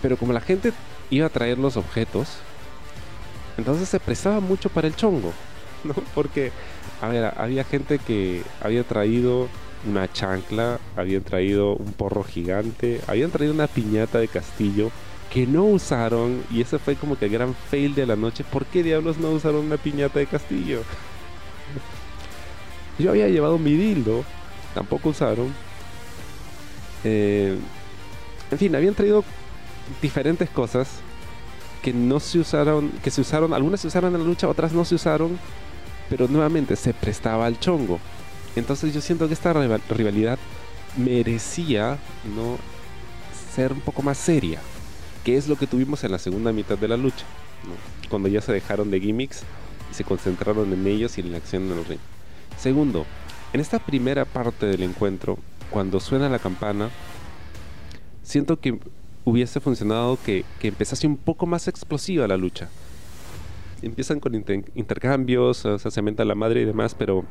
Pero como la gente iba a traer los objetos, entonces se prestaba mucho para el chongo, *laughs* ¿no? Porque, a ver, había gente que había traído una chancla, habían traído un porro gigante, habían traído una piñata de castillo que no usaron y ese fue como que el gran fail de la noche. ¿Por qué diablos no usaron una piñata de castillo? *laughs* Yo había llevado mi dildo, tampoco usaron. Eh, en fin, habían traído diferentes cosas que no se usaron, que se usaron, algunas se usaron en la lucha, otras no se usaron, pero nuevamente se prestaba al chongo. Entonces yo siento que esta rivalidad merecía no ser un poco más seria, que es lo que tuvimos en la segunda mitad de la lucha. cuando ya se dejaron de gimmicks y se concentraron en ellos y en la acción en el ring. Segundo, en esta primera parte del encuentro, cuando suena la campana, siento que hubiese funcionado que, que empezase un poco más explosiva la lucha. Empiezan con intercambios, se aumenta la madre y demás, pero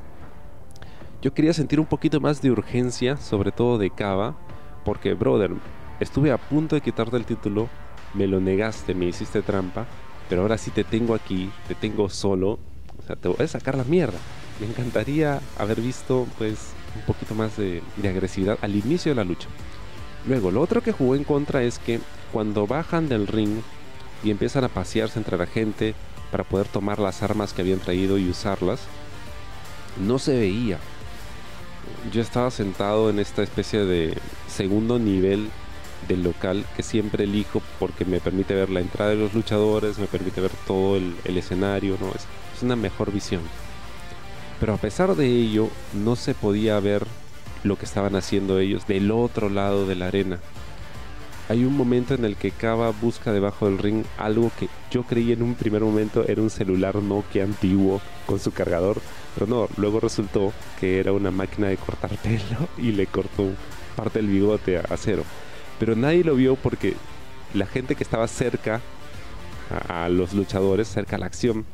yo quería sentir un poquito más de urgencia, sobre todo de Cava, porque, brother, estuve a punto de quitarte el título, me lo negaste, me hiciste trampa, pero ahora sí te tengo aquí, te tengo solo, o sea, te voy a sacar la mierda. Me encantaría haber visto, pues, un poquito más de, de agresividad al inicio de la lucha. Luego, lo otro que jugó en contra es que cuando bajan del ring y empiezan a pasearse entre la gente para poder tomar las armas que habían traído y usarlas, no se veía. Yo estaba sentado en esta especie de segundo nivel del local que siempre elijo porque me permite ver la entrada de los luchadores, me permite ver todo el, escenario, ¿no? Es, es una mejor visión. Pero a pesar de ello, no se podía ver lo que estaban haciendo ellos del otro lado de la arena. Hay un momento en el que Kava busca debajo del ring algo que yo creí en un primer momento era un celular Nokia antiguo con su cargador, pero no, luego resultó que era una máquina de cortar pelo *laughs* y le cortó parte del bigote a cero. Pero nadie lo vio porque la gente que estaba cerca a, los luchadores, cerca a la acción,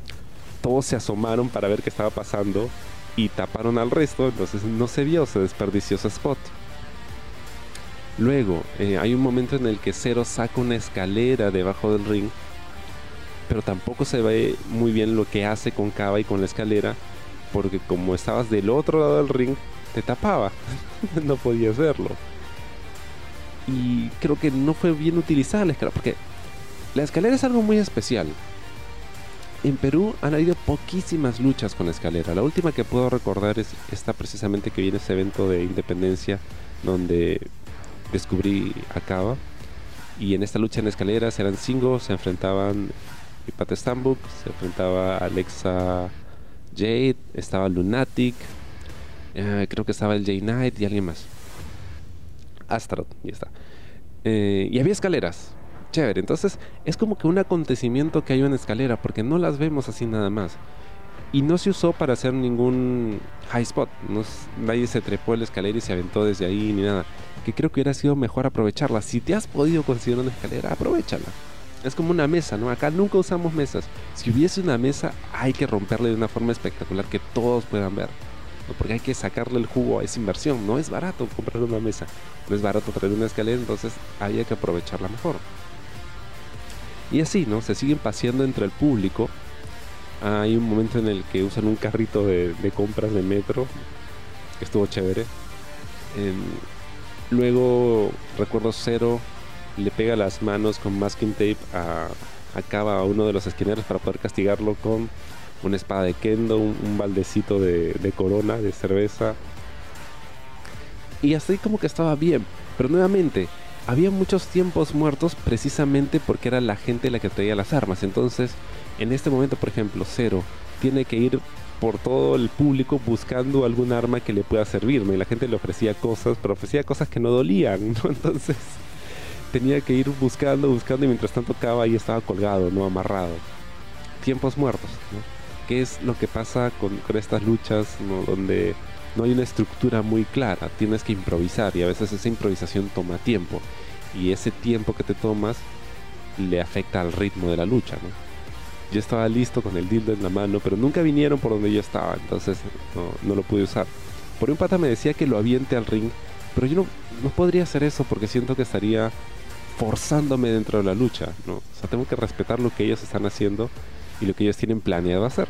todos se asomaron para ver qué estaba pasando y taparon al resto, entonces no se vio, se desperdició ese spot. Luego, eh, hay un momento en el que Zero saca una escalera debajo del ring, pero tampoco se ve muy bien lo que hace con Kava y con la escalera, porque como estabas del otro lado del ring, te tapaba, *laughs* no podías verlo. Y creo que no fue bien utilizada la escalera, porque la escalera es algo muy especial. En Perú han habido poquísimas luchas con escalera. La última que puedo recordar es esta precisamente que viene ese evento de independencia donde descubrí a Cava. Y en esta lucha en escaleras eran cinco, se enfrentaban Pat Stambuk, se enfrentaba Alexa Jade, estaba Lunatic, eh, creo que estaba el J Knight y alguien más. Astaroth, y está. Eh, y había escaleras chévere. Entonces es como que un acontecimiento que hay una escalera porque no las vemos así nada más. Y no se usó para hacer ningún high spot. No, nadie se trepó la escalera y se aventó desde ahí ni nada. Que creo que hubiera sido mejor aprovecharla. Si te has podido conseguir una escalera, aprovechala. Es como una mesa, ¿no? Acá nunca usamos mesas. Si hubiese una mesa, hay que romperla de una forma espectacular que todos puedan ver. Porque hay que sacarle el jugo a esa inversión. No es barato comprar una mesa. No es barato traer una escalera, entonces hay que aprovecharla mejor. Y así, ¿no? Se siguen paseando entre el público. Hay un momento en el que usan un carrito de, compras de metro, estuvo chévere. Em, luego, recuerdo Cero le pega las manos con masking tape a, acaba a uno de los esquineros para poder castigarlo con una espada de kendo, un, baldecito de, de, corona, de cerveza. Y así como que estaba bien. Pero nuevamente, había muchos tiempos muertos precisamente porque era la gente la que traía las armas. Entonces, en este momento, por ejemplo, Cero tiene que ir por todo el público buscando algún arma que le pueda servir, Y la gente le ofrecía cosas, pero ofrecía cosas que no dolían, *laughs* ¿no? Entonces, tenía que ir buscando, buscando y mientras tanto Cava ahí estaba colgado, ¿no? Amarrado. Tiempos muertos, ¿no? ¿Qué es lo que pasa con, estas luchas, Donde no hay una estructura muy clara, tienes que improvisar y a veces esa improvisación toma tiempo y ese tiempo que te tomas le afecta al ritmo de la lucha, ¿no? Yo estaba listo con el dildo en la mano, pero nunca vinieron por donde yo estaba, entonces no, lo pude usar. Por un pata me decía que lo aviente al ring, pero yo no, no podría hacer eso porque siento que estaría forzándome dentro de la lucha, ¿no? O sea, tengo que respetar lo que ellos están haciendo y lo que ellos tienen planeado hacer.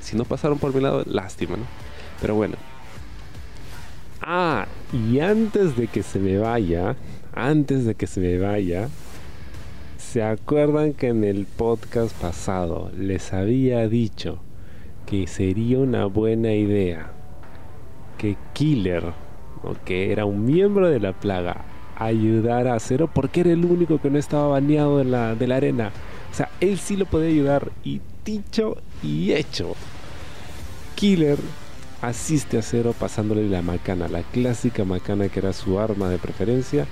Si no pasaron por mi lado, lástima, ¿no? Pero bueno. Ah, y antes de que se me vaya, antes de que se me vaya, ¿se acuerdan que en el podcast pasado les había dicho que sería una buena idea que Killer, que era un miembro de la plaga, ayudara a Cero porque era el único que no estaba baneado de la, de la arena? O sea, él sí lo podía ayudar y dicho y hecho. Killer asiste a Cero pasándole la macana, la clásica macana que era su arma de preferencia.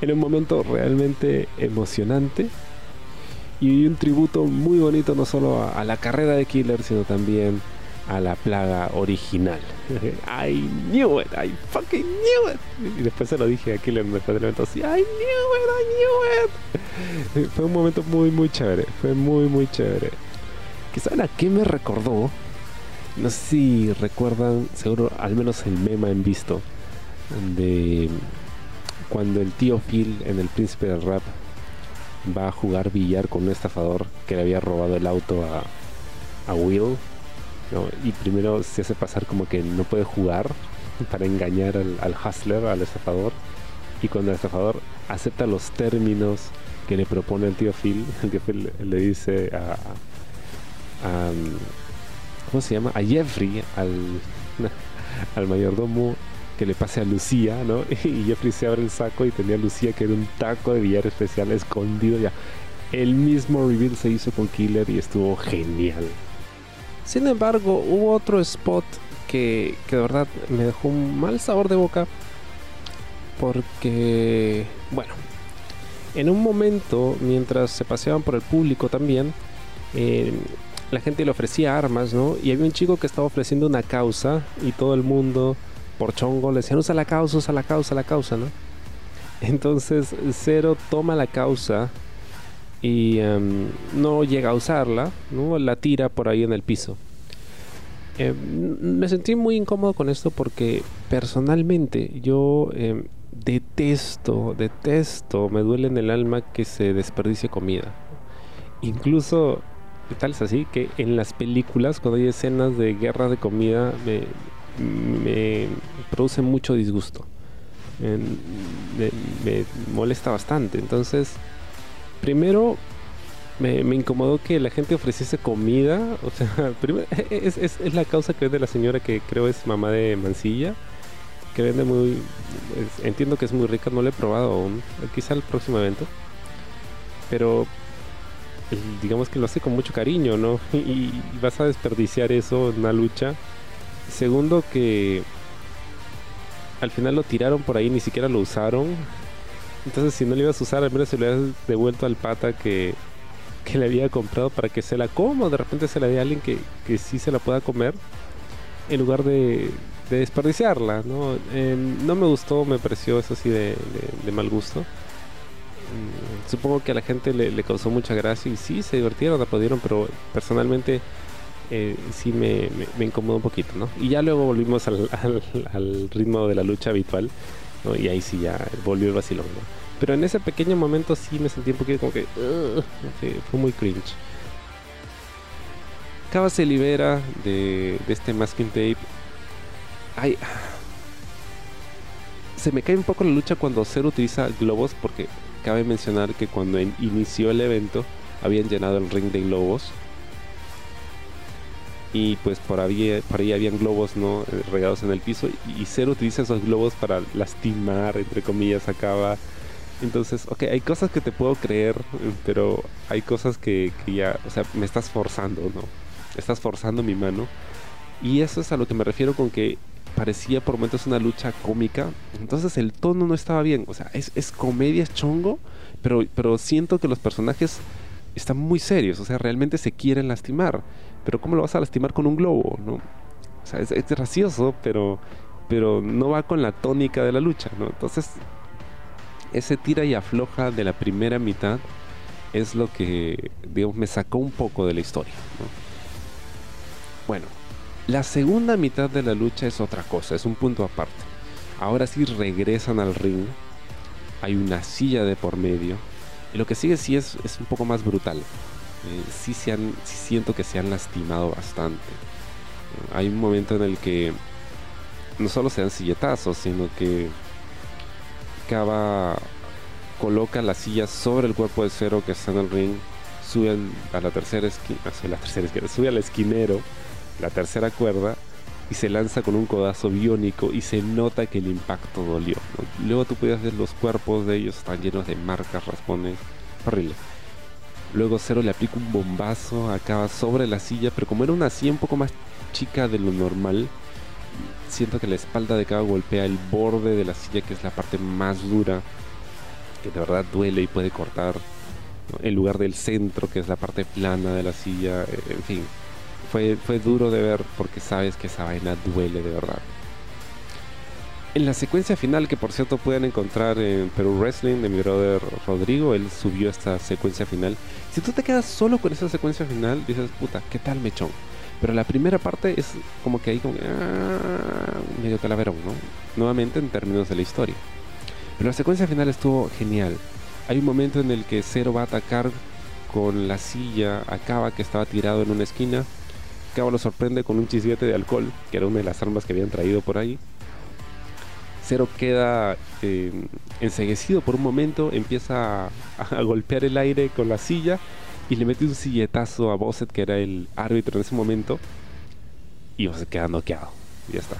En un momento realmente emocionante. y un tributo muy bonito no solo a, la carrera de Killer, sino también a la plaga original. I knew it, I fucking knew it. Y después se lo dije a Killer después del evento así, I knew it, I knew it. Fue un momento muy, muy chévere, fue muy, muy chévere. ¿Qué saben a qué me recordó? No sé si recuerdan, seguro al menos el meme han visto, de cuando el tío Phil en El Príncipe del Rap va a jugar billar con un estafador que le había robado el auto a, Will. Y primero se hace pasar como que no puede jugar *laughs* para engañar al, hustler, al estafador. Y cuando el estafador acepta los términos que le propone el tío Phil, *laughs* el tío Phil le, dice a, a, ¿Cómo se llama? A Jeffrey, al, *laughs* al mayordomo que le pase a Lucía, ¿no? *laughs* Y Jeffrey se abre el saco y tenía a Lucía que era un taco de billar especial escondido ya. El mismo reveal se hizo con Killer y estuvo genial. Sin embargo, hubo otro spot que, que de verdad me dejó un mal sabor de boca. Porque, bueno, en un momento, mientras se paseaban por el público también, eh, la gente le ofrecía armas, ¿no? Y había un chico que estaba ofreciendo una causa y todo el mundo por chongo le decían usa la causa, usa la causa, la causa, ¿no? *laughs* Entonces Cero toma la causa y em, no llega a usarla, ¿no? La tira por ahí en el piso. Em, me sentí muy incómodo con esto porque personalmente yo em, detesto, detesto, me duele en el alma que se desperdicie comida. Incluso tal es así que en las películas cuando hay escenas de guerra de comida me, produce mucho disgusto. Me, molesta bastante. Entonces, primero me, incomodó que la gente ofreciese comida. O sea, *laughs* primero, es, es, la causa que vende la señora que creo es mamá de Mancilla. Que vende muy. entiendo que es muy rica, no la he probado aún. Quizá el próximo evento. Pero digamos que lo hace con mucho cariño, ¿no? *laughs* Y, vas a desperdiciar eso en una lucha Segundo que al final lo tiraron por ahí, ni siquiera lo usaron. Entonces si no lo ibas a usar, al menos se lo habías devuelto al pata que, que le había comprado para que se la coma. De repente se la dé a alguien que, que sí se la pueda comer. En lugar de, desperdiciarla. ¿no? no me gustó, me pareció eso así de, mal gusto. Mm, supongo que a la gente le, causó mucha gracia y sí, se divirtieron, aplaudieron, pero personalmente eh, sí me, me, incomodó un poquito, ¿no? Y ya luego volvimos al, *laughs* ritmo de la lucha habitual. Y ahí sí ya volvió el vacilón, ¿no? Pero en ese pequeño momento sí me sentí un poquito como que... fue muy cringe. Cava se libera de, de este masking tape. Ay, se me cae un poco la lucha cuando Zero utiliza globos porque cabe mencionar que cuando inició el evento habían llenado el ring de globos. Y pues por ahí, por ahí habían globos no eh, regados en el piso. Y, Cero utiliza esos globos para lastimar entre comillas acaba entonces ok hay cosas que te puedo creer pero hay cosas que, que ya o sea me estás forzando no estás forzando mi mano. Y eso es a lo que me refiero con que parecía por momentos una lucha cómica entonces el tono no estaba bien o sea es, es comedia es chongo pero pero siento que los personajes están muy serios o sea realmente se quieren lastimar pero ¿cómo lo vas a lastimar con un globo? ¿no? O sea, es, gracioso, pero, pero no va con la tónica de la lucha, ¿no? Entonces, ese tira y afloja de la primera mitad es lo que, digamos, me sacó un poco de la historia, Bueno, la segunda mitad de la lucha es otra cosa, es un punto aparte. Ahora sí regresan al ring, hay una silla de por medio, y lo que sigue sí es, es un poco más brutal. Eh, sí, se han, siento que se han lastimado bastante. Eh, hay un momento en el que no solo se dan silletazos, sino que Cava coloca la silla sobre el cuerpo de cero que está en el ring, sube a la tercera esquina, la tercera esquina, sube al esquinero, la tercera cuerda, y se lanza con un codazo biónico y se nota que el impacto dolió. Luego tú puedes ver los cuerpos de ellos, están llenos de marcas, raspones, horrible. Luego Cero le aplica un bombazo, acaba sobre la silla, pero como era una silla un poco más chica de lo normal, siento que la espalda de Cava golpea el borde de la silla, que es la parte más dura, que de verdad duele y puede cortar. en lugar del centro, que es la parte plana de la silla, eh, en fin. Fue, fue duro de ver porque sabes que esa vaina duele de verdad. En la secuencia final, que por cierto pueden encontrar en Perú Wrestling de mi brother Rodrigo, él subió esta secuencia final. Si tú te quedas solo con esa secuencia final, dices, puta, ¿qué tal mechón? Pero la primera parte es como que ahí como ah, medio calaverón, ¿no? Nuevamente en términos de la historia. Pero la secuencia final estuvo genial. Hay un momento en el que Zero va a atacar con la silla a Kaba que estaba tirado en una esquina. Kaba lo sorprende con un chisguete de alcohol, que era una de las armas que habían traído por ahí Cero queda eh, enseguecido por un momento, empieza a, *laughs* golpear el aire con la silla y le mete un silletazo a Bosset, que era el árbitro en ese momento, y Bosset queda noqueado. Ya está.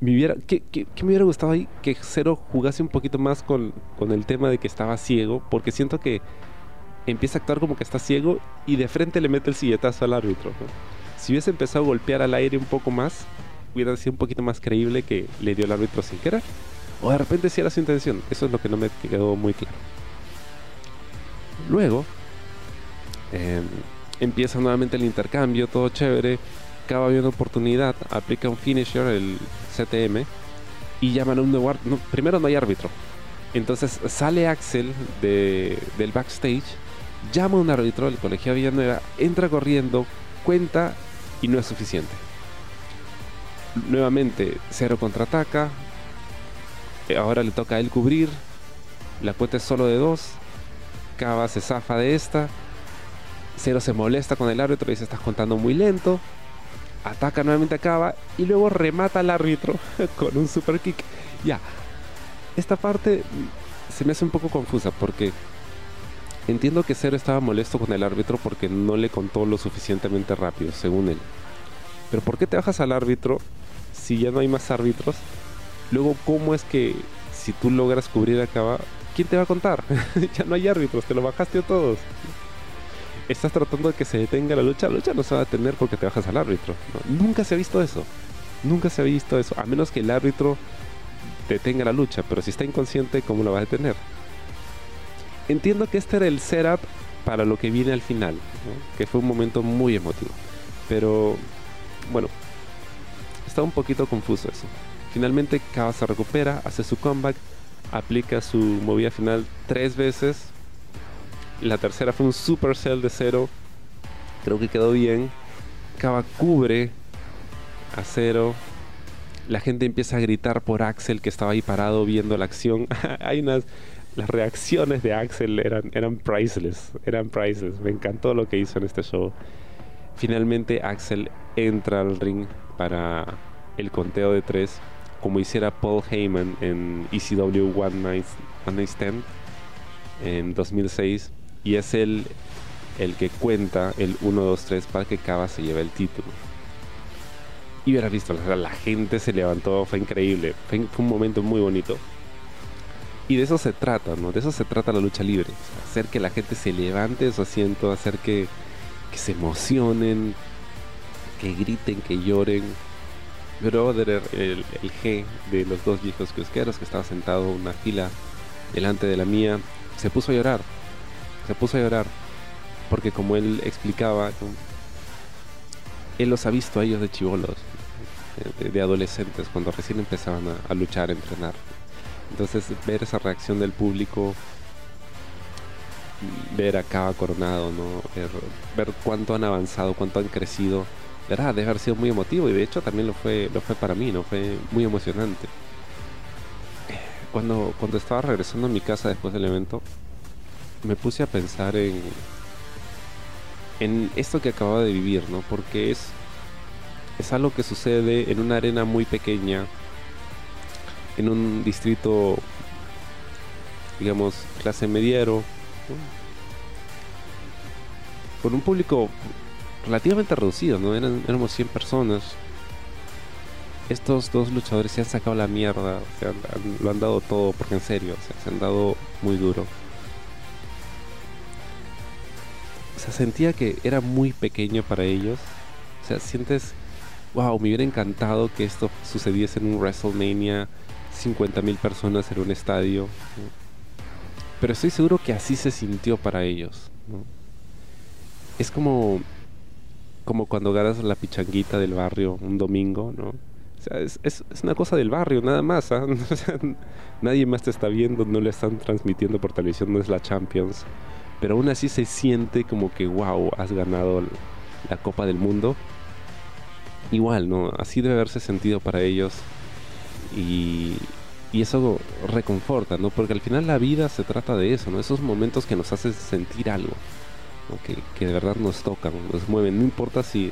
Me hubiera, ¿qué, me hubiera gustado ahí? Que Cero jugase un poquito más con, el tema de que estaba ciego, porque siento que empieza a actuar como que está ciego y de frente le mete el silletazo al árbitro. Si hubiese empezado a golpear al aire un poco más, hubiera sido un poquito más creíble que le dio el árbitro sin querer. O de repente si era su intención. Eso es lo que no me quedó muy claro. Luego, em, empieza nuevamente el intercambio, todo chévere. Acaba una oportunidad, aplica un finisher, el CTM, y llaman a un nuevo árbitro. primero no hay árbitro. Entonces sale Axel del backstage, llama a un árbitro, el colegio Villanueva, entra corriendo, cuenta y no es suficiente. Nuevamente, Cero contraataca. Eh, ahora le toca a él cubrir. La cuenta es solo de dos. Cava se zafa de esta. Cero se molesta con el árbitro y dice: Estás contando muy lento. Ataca nuevamente a Cava y luego remata al árbitro *laughs* con un super kick. Ya. Esta parte se me hace un poco confusa porque entiendo que Cero estaba molesto con el árbitro porque no le contó lo suficientemente rápido, según él. Pero ¿por qué te bajas al árbitro si ya no hay más árbitros, luego cómo es que si tú logras cubrir acá, ¿quién te va a contar? *laughs* ya no hay árbitros, te lo bajaste a todos. Estás tratando de que se detenga la lucha, la lucha no se va a detener porque te bajas al árbitro. Nunca se ha visto eso. Nunca se ha visto eso, a menos que el árbitro detenga la lucha, pero si está inconsciente, ¿cómo lo va a detener? Entiendo que este era el setup para lo que viene al final, que fue un momento muy emotivo. Pero bueno, está un poquito confuso eso. Finalmente Kaba se recupera, hace su comeback, aplica su movida final tres veces. La tercera fue un super cell de cero. Creo que quedó bien. Kaba cubre a cero. La gente empieza a gritar por Axel que estaba ahí parado viendo la acción. *laughs* Hay unas las reacciones de Axel eran, eran priceless, eran priceless. Me encantó lo que hizo en este show. Finalmente Axel entra al ring para el conteo de tres, como hiciera Paul Heyman en ECW One Night, Stand en 2006, y es él el que cuenta el 1, 2, 3 para que Cava se lleve el título. Y hubieras visto, la gente se levantó, fue increíble, fue, un momento muy bonito. Y de eso se trata, ¿no? De eso se trata la lucha libre. Hacer que la gente se levante de su asiento, hacer que, que se emocionen, que griten, que lloren. Brother, el, el G de los dos viejos kiosqueros que estaba sentado en una fila delante de la mía, se puso a llorar. Se puso a llorar. Porque como él explicaba, él los ha visto a ellos de chivolos, de, adolescentes, cuando recién empezaban a, luchar, a entrenar. Entonces ver esa reacción del público, ver a Coronado, ¿no? ver, cuánto han avanzado, cuánto han crecido verdad, debe haber sido muy emotivo y de hecho también lo fue, lo fue para mí, ¿no? Fue muy emocionante. Cuando, cuando estaba regresando a mi casa después del evento, me puse a pensar en, en esto que acababa de vivir, ¿no? Porque es, es algo que sucede en una arena muy pequeña, en un distrito, digamos, clase mediero, con un público relativamente reducido, ¿no? Eran, éramos 100 personas. Estos dos luchadores se han sacado la mierda, lo han dado todo, porque en serio, se han dado muy duro. O sea, sentía que era muy pequeño para ellos. O sea, sientes, wow, me hubiera encantado que esto sucediese en un WrestleMania, 50.000 personas en un estadio. pero estoy seguro que así se sintió para ellos. Es como, como cuando ganas la pichanguita del barrio un domingo, ¿no? O sea, es, es, una cosa del barrio, nada más. ¿ah? *laughs* nadie más te está viendo, no le están transmitiendo por televisión, no es la Champions. Pero aún así se siente como que, wow, has ganado la Copa del Mundo. Igual, ¿no? Así debe haberse sentido para ellos. Y, eso reconforta, ¿no? Porque al final la vida se trata de eso, ¿no? Esos momentos que nos hacen sentir algo, que, de verdad nos tocan, nos mueven, no importa si,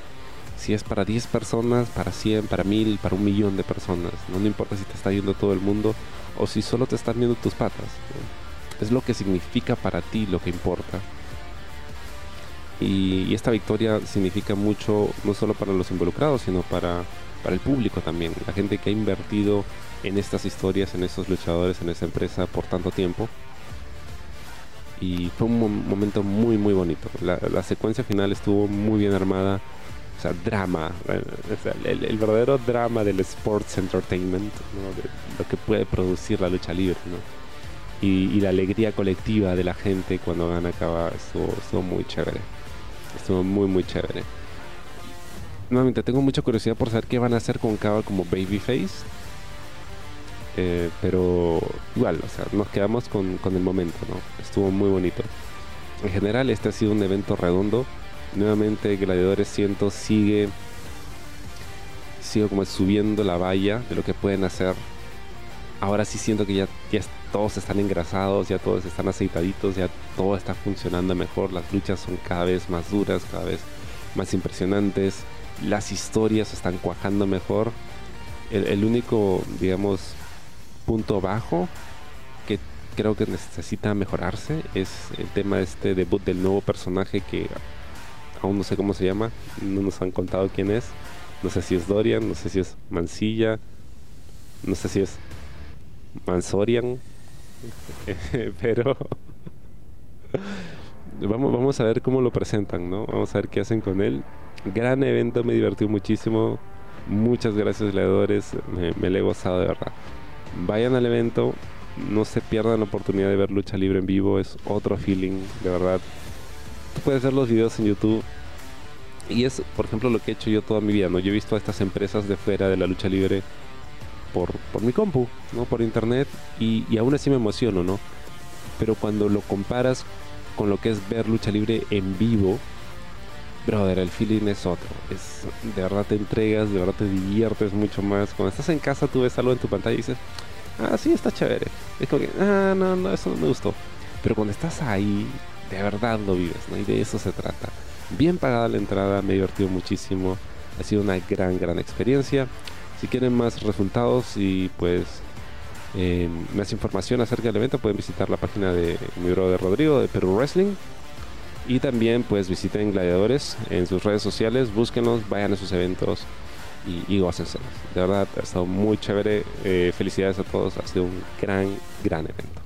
si es para 10 personas, para 100, para 1000, para un millón de personas, ¿no? no importa si te está viendo todo el mundo o si solo te están viendo tus patas, es lo que significa para ti lo que importa. Y esta victoria significa mucho no solo para los involucrados, sino para, para el público también, la gente que ha invertido en estas historias, en estos luchadores, en esa empresa por tanto tiempo. Y fue un momento muy, muy bonito. La, secuencia final estuvo muy bien armada. O sea, drama. el, verdadero drama del sports entertainment, de lo que puede producir la lucha libre. Y, la alegría colectiva de la gente cuando gana acaba estuvo, estuvo muy chévere. Estuvo muy, muy chévere. Nuevamente, tengo mucha curiosidad por saber qué van a hacer con Cava como babyface eh, pero igual, o sea, nos quedamos con, con, el momento, ¿no? Estuvo muy bonito. En general, este ha sido un evento redondo. Nuevamente, Gladiadores 100 sigue, sigue como subiendo la valla de lo que pueden hacer. Ahora sí siento que ya, ya todos están engrasados, ya todos están aceitaditos, ya todo está funcionando mejor. Las luchas son cada vez más duras, cada vez más impresionantes. Las historias están cuajando mejor. El, único, digamos, punto bajo que creo que necesita mejorarse es el tema de este debut del nuevo personaje que aún no sé cómo se llama, no nos han contado quién es. No sé si es Dorian, no sé si es Mansilla, no sé si es Mansorian, *laughs* pero *laughs* vamos, vamos a ver cómo lo presentan, ¿no? Vamos a ver qué hacen con él. Gran evento, me divertí muchísimo. Muchas gracias, leedores. Me, me lo he gozado de verdad vayan al evento, no se pierdan la oportunidad de ver lucha libre en vivo, es otro feeling, de verdad. Tú puedes ver los videos en YouTube y es, por ejemplo, lo que he hecho yo toda mi vida, ¿no? Yo he visto a estas empresas de fuera de la lucha libre por, por mi compu, ¿no? Por internet y, y aún así me emociono, ¿no? Pero cuando lo comparas con lo que es ver lucha libre en vivo, brother, el feeling es otro. Es, de verdad te entregas, de verdad te diviertes mucho más. Cuando estás en casa, tú ves algo en tu pantalla y dices, ah, sí, está chévere. Es como que, ah, no, no, eso no me gustó. Pero cuando estás ahí, de verdad lo vives, ¿no? Y de eso se trata. Bien pagada la entrada, me he divertido muchísimo. Ha sido una gran, gran experiencia. Si quieren más resultados y pues eh, más información acerca del evento, pueden visitar la página de mi brother Rodrigo de Perú Wrestling y también pues visiten Gladiadores en sus redes sociales, búsquenos, vayan a sus eventos y, y De verdad, ha estado muy chévere. Eh, felicidades a todos, ha sido un gran, gran evento.